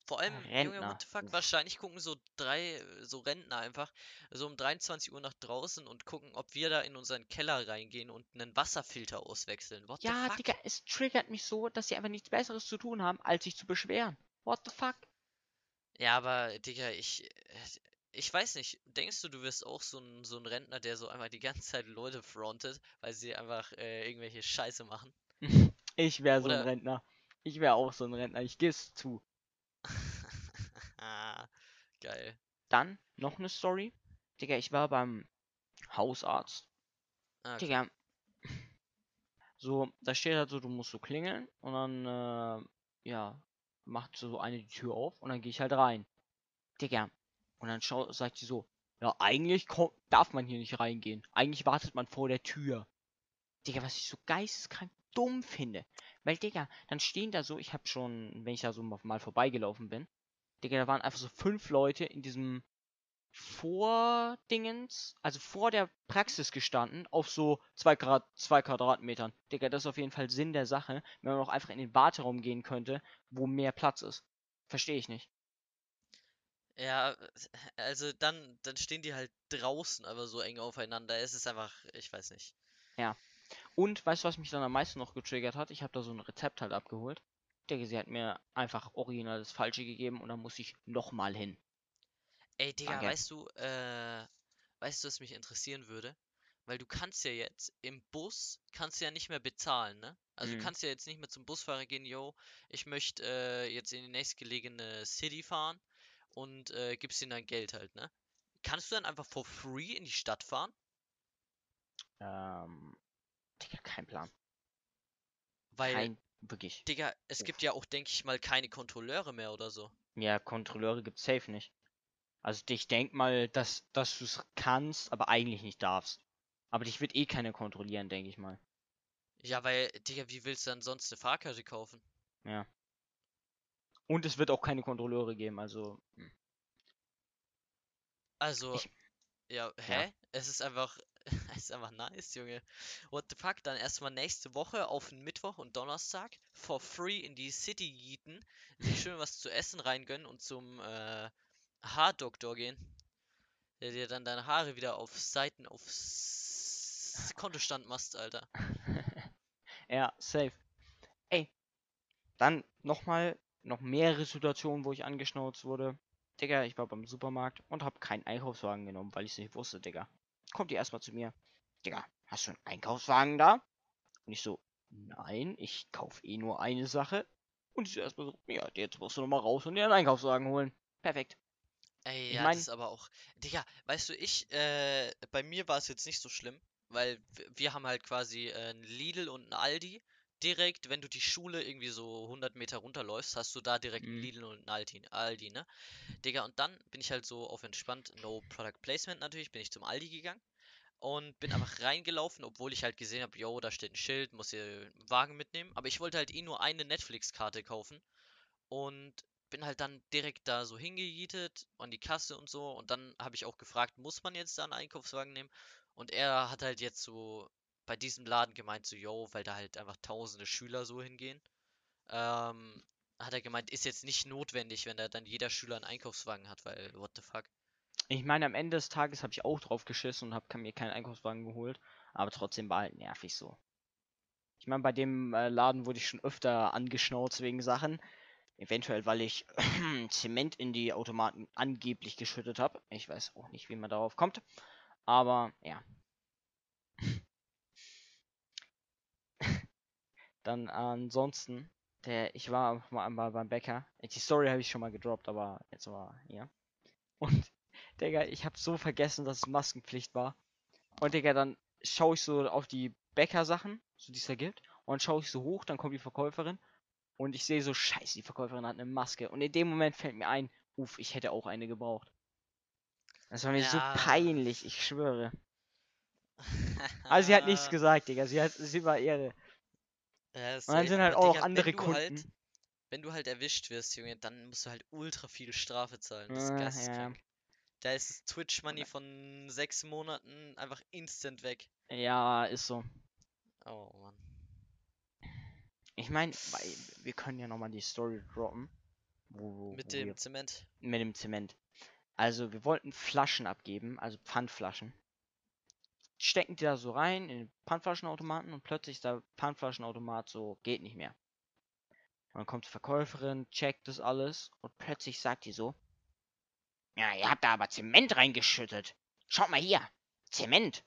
vor allem, Junge, Rentner, what the fuck, wahrscheinlich gucken so drei, äh, so Rentner einfach so um 23 Uhr nach draußen und gucken, ob wir da in unseren Keller reingehen und einen Wasserfilter auswechseln. What the Ja, fuck? Digga, es triggert mich so, dass sie einfach nichts Besseres zu tun haben, als sich zu beschweren. What the fuck? Ja, aber, Digga, ich, äh, ich weiß nicht, denkst du, du wirst auch so ein, so ein Rentner, der so einfach die ganze Zeit Leute frontet, weil sie einfach äh, irgendwelche Scheiße machen? Ich wäre so ein Rentner. Ich wäre auch so ein Rentner, ich geb's zu. Ah, geil. Dann noch eine Story. Digga, ich war beim Hausarzt. Ah, okay. Digga. So, da steht halt so, du musst so klingeln und dann, äh, ja, macht so eine die Tür auf und dann gehe ich halt rein. Digga. Und dann schau, sagt sie so, ja, eigentlich ko- darf man hier nicht reingehen. Eigentlich wartet man vor der Tür. Digga, was ich so geisteskrank dumm finde. Weil, Digga, dann stehen da so, ich hab schon, wenn ich da so mal- mal vorbeigelaufen bin, Digga, da waren einfach so fünf Leute in diesem Vordingens, also vor der Praxis gestanden, auf so zwei, Grad, zwei Quadratmetern. Digga, das ist auf jeden Fall Sinn der Sache, wenn man auch einfach in den Warteraum gehen könnte, wo mehr Platz ist. Verstehe ich nicht. Ja, also dann, dann stehen die halt draußen, aber so eng aufeinander. Es ist einfach, ich weiß nicht. Und weißt du, was mich dann am meisten noch getriggert hat? Ich habe da so ein Rezept halt abgeholt. Digga, sie hat mir einfach original das Falsche gegeben und dann muss ich nochmal hin. Ey, Digga, Danke. weißt du, äh, weißt du, was mich interessieren würde? Weil du kannst ja jetzt im Bus, kannst du ja nicht mehr bezahlen, ne? Also du Mhm. kannst ja jetzt nicht mehr zum Busfahrer gehen, yo, ich möchte äh, jetzt in die nächstgelegene City fahren und äh, gibst ihm dann Geld halt, ne? Kannst du dann einfach for free in die Stadt fahren? Ähm, Digga, kein Plan. Weil, Kein, wirklich. Digga, es gibt Uff. ja auch, denke ich mal, keine Kontrolleure mehr oder so. Ja, Kontrolleure gibt's safe nicht. Also ich denk mal, dass, dass du es kannst, aber eigentlich nicht darfst. Aber dich wird eh keiner kontrollieren, denke ich mal. Ja, weil, Digga, wie willst du dann sonst eine Fahrkarte kaufen? Ja. Und es wird auch keine Kontrolleure geben, also. hm. Also, Ich- ja, hä? Es ist einfach, es ist einfach nice, Junge. What the fuck? Dann erstmal nächste Woche auf Mittwoch und Donnerstag for free in die City jeeten, sich schön was zu essen reingönnen und zum äh, Haardoktor gehen, der dir dann deine Haare wieder auf Seiten aufs Kontostand machst, Alter. ja, safe. Ey. Dann nochmal, noch mehrere Situationen, wo ich angeschnauzt wurde. Digga, ich war beim Supermarkt und hab keinen Einkaufswagen genommen, weil ich es nicht wusste, Digga. Kommt die erstmal zu mir. Digga, hast du einen Einkaufswagen da? Und ich so, nein, ich kauf eh nur eine Sache. Und ich so erstmal so, ja, jetzt musst du nochmal raus und dir einen Einkaufswagen holen. Perfekt. Ey, Ich ja, mein- das ist aber auch. Digga, weißt du, ich, äh, bei mir war es jetzt nicht so schlimm, weil wir haben halt quasi äh, ein Lidl und ein Aldi. Direkt, wenn du die Schule irgendwie so 100 Meter runterläufst, hast du da direkt Mhm. Lidl und Aldi, Aldi, ne? Digga, und dann bin ich halt so auf entspannt, no Product Placement natürlich, bin ich zum Aldi gegangen und bin einfach reingelaufen, obwohl ich halt gesehen habe, yo, da steht ein Schild, muss hier einen Wagen mitnehmen. Aber ich wollte halt eh nur eine Netflix-Karte kaufen und bin halt dann direkt da so hingejietet an die Kasse und so. Und dann habe ich auch gefragt, muss man jetzt da einen Einkaufswagen nehmen? Und er hat halt jetzt so bei diesem Laden gemeint, so, yo, weil da halt einfach tausende Schüler so hingehen. Ähm, hat er gemeint, ist jetzt nicht notwendig, wenn da dann jeder Schüler einen Einkaufswagen hat, weil, what the fuck? Ich meine, am Ende des Tages habe ich auch drauf geschissen und habe mir keinen Einkaufswagen geholt. Aber trotzdem war halt nervig so. Ich meine, bei dem äh, Laden wurde ich schon öfter angeschnauzt wegen Sachen. Eventuell, weil ich Zement in die Automaten angeblich geschüttet habe. Ich weiß auch nicht, wie man darauf kommt. Aber ja. Dann ansonsten, der, ich war mal mal beim Bäcker. Die Story habe ich schon mal gedroppt, aber jetzt war ja. Und Digga, ich habe so vergessen, dass es Maskenpflicht war. Und Digga, dann schaue ich so auf die Bäckersachen, so die es da gibt. Und dann schaue ich so hoch, dann kommt die Verkäuferin. Und ich sehe so, scheiße, die Verkäuferin hat eine Maske. Und in dem Moment fällt mir ein, uff, ich hätte auch eine gebraucht. Das war mir so Ja. peinlich, ich schwöre. Also sie hat nichts gesagt, Digga. Sie hat, sie war Ehre. Ja, Und dann sind halt auch Digga, andere wenn du Kunden. Halt, wenn du halt erwischt wirst, Junge, dann musst du halt ultra viel Strafe zahlen. Das ist Äh, ja. Da ist das Twitch Money von sechs Monaten einfach instant weg. Ja, ist so. Oh Mann. Ich meine, wir können ja nochmal die Story droppen. Wo, Mit wo dem wir, Zement. mit dem Zement. Also, wir wollten Flaschen abgeben, also Pfandflaschen. Stecken die da so rein in den Pfandflaschenautomaten und plötzlich ist der Pfandflaschenautomat so, geht nicht mehr. Und dann kommt die Verkäuferin, checkt das alles und plötzlich sagt die so: Ja, ihr habt da aber Zement reingeschüttet. Schaut mal hier, Zement.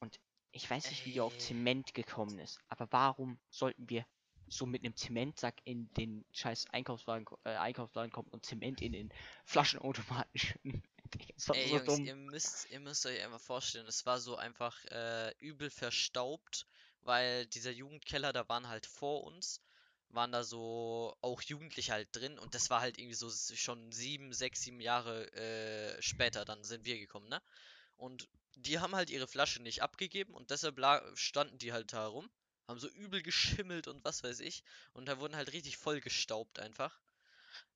Und ich weiß nicht, wie die auf Ey. Zement gekommen ist, aber warum sollten wir so mit einem Zementsack in den scheiß Einkaufswagen, äh, Einkaufsladen kommt und Zement in den Flaschenautomaten schütten. Ey, so Jungs, dumm. ihr müsst, ihr müsst euch einfach vorstellen, es war so einfach äh, übel verstaubt, weil dieser Jugendkeller, da waren halt vor uns, waren da so auch Jugendliche halt drin und das war halt irgendwie so schon sieben, sechs, sieben Jahre äh, später, dann sind wir gekommen, ne? Und die haben halt ihre Flasche nicht abgegeben und deshalb standen die halt da rum, haben so übel geschimmelt und was weiß ich und da wurden halt richtig voll gestaubt einfach.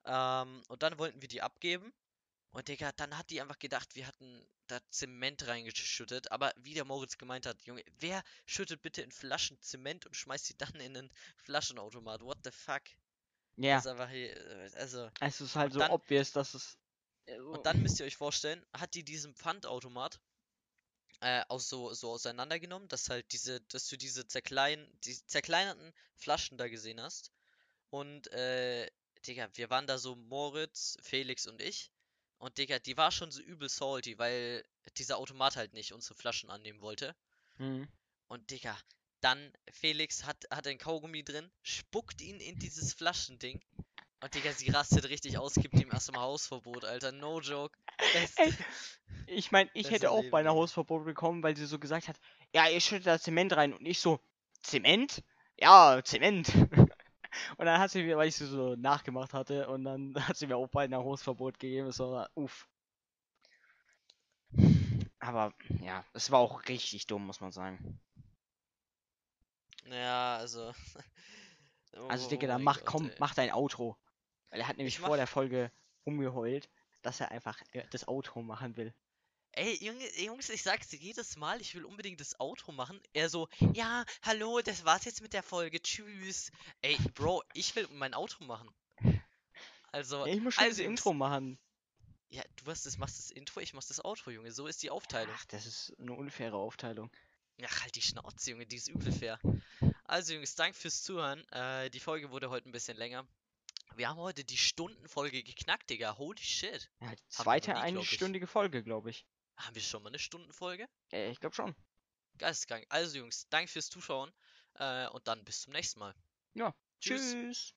Ähm, und dann wollten wir die abgeben. Und Digga, dann hat die einfach gedacht, wir hatten da Zement reingeschüttet. Aber wie der Moritz gemeint hat, Junge, wer schüttet bitte in Flaschen Zement und schmeißt sie dann in einen Flaschenautomat? What the fuck? Ja, Das ist einfach hier, äh, also. es ist halt so dann- obvious, dass es. äh, Und dann müsst ihr euch vorstellen, hat die diesen Pfandautomat äh, aus so, so auseinandergenommen, dass halt diese, dass du diese zerklein, die zerkleinerten Flaschen da gesehen hast. Und äh, Digga, wir waren da so Moritz, Felix und ich. Und Digga, die war schon so übel salty, weil dieser Automat halt nicht unsere Flaschen annehmen wollte. hm. Und Digga, dann Felix hat, hat ein Kaugummi drin, spuckt ihn in dieses Flaschending. Und Digga, sie rastet richtig aus, gibt ihm erstmal Hausverbot, Alter. No joke. Best- Ey, Ich meine, ich hätte auch Leben, beinahe Junge. Hausverbot bekommen, weil sie so gesagt hat, ja, ihr schüttet da Zement rein. Und ich so, Zement? Ja, Zement. Und dann hat sie mir, weil ich sie so nachgemacht hatte, und dann hat sie mir auch beinahe Hausverbot gegeben. Es war, uff. Aber, ja, es war auch richtig dumm, muss man sagen. Ja, also. Also, Oh Digga, dann mach, komm, mach dein Outro. Weil er hat nämlich Ich vor der Folge rumgeheult, dass er einfach äh, das Outro machen will. Ey, Junge, Jungs, ich sag's dir jedes Mal, ich will unbedingt das Outro machen. Er so, ja, hallo, das war's jetzt mit der Folge, tschüss. Ey, Bro, ich will mein Outro machen. Also, Ja, ich muss schon also, das Intro machen. Ja, du hast das, machst das Intro, ich mach das Outro, Junge. So ist die Aufteilung. Ach, das ist eine unfaire Aufteilung. Ja, halt die Schnauze, Junge, die ist übel fair. Also, Jungs, danke fürs Zuhören. Äh, die Folge wurde heute ein bisschen länger. Wir haben heute die Stundenfolge geknackt, Digga. Holy shit. Ja, die zweite einstündige Folge, glaube ich. Haben wir schon mal eine Stundenfolge? Ja, ich glaube schon. Geisteskrank. Also, Jungs, danke fürs Zuschauen. Äh, und dann bis zum nächsten Mal. Ja, Tschüss. Tschüss.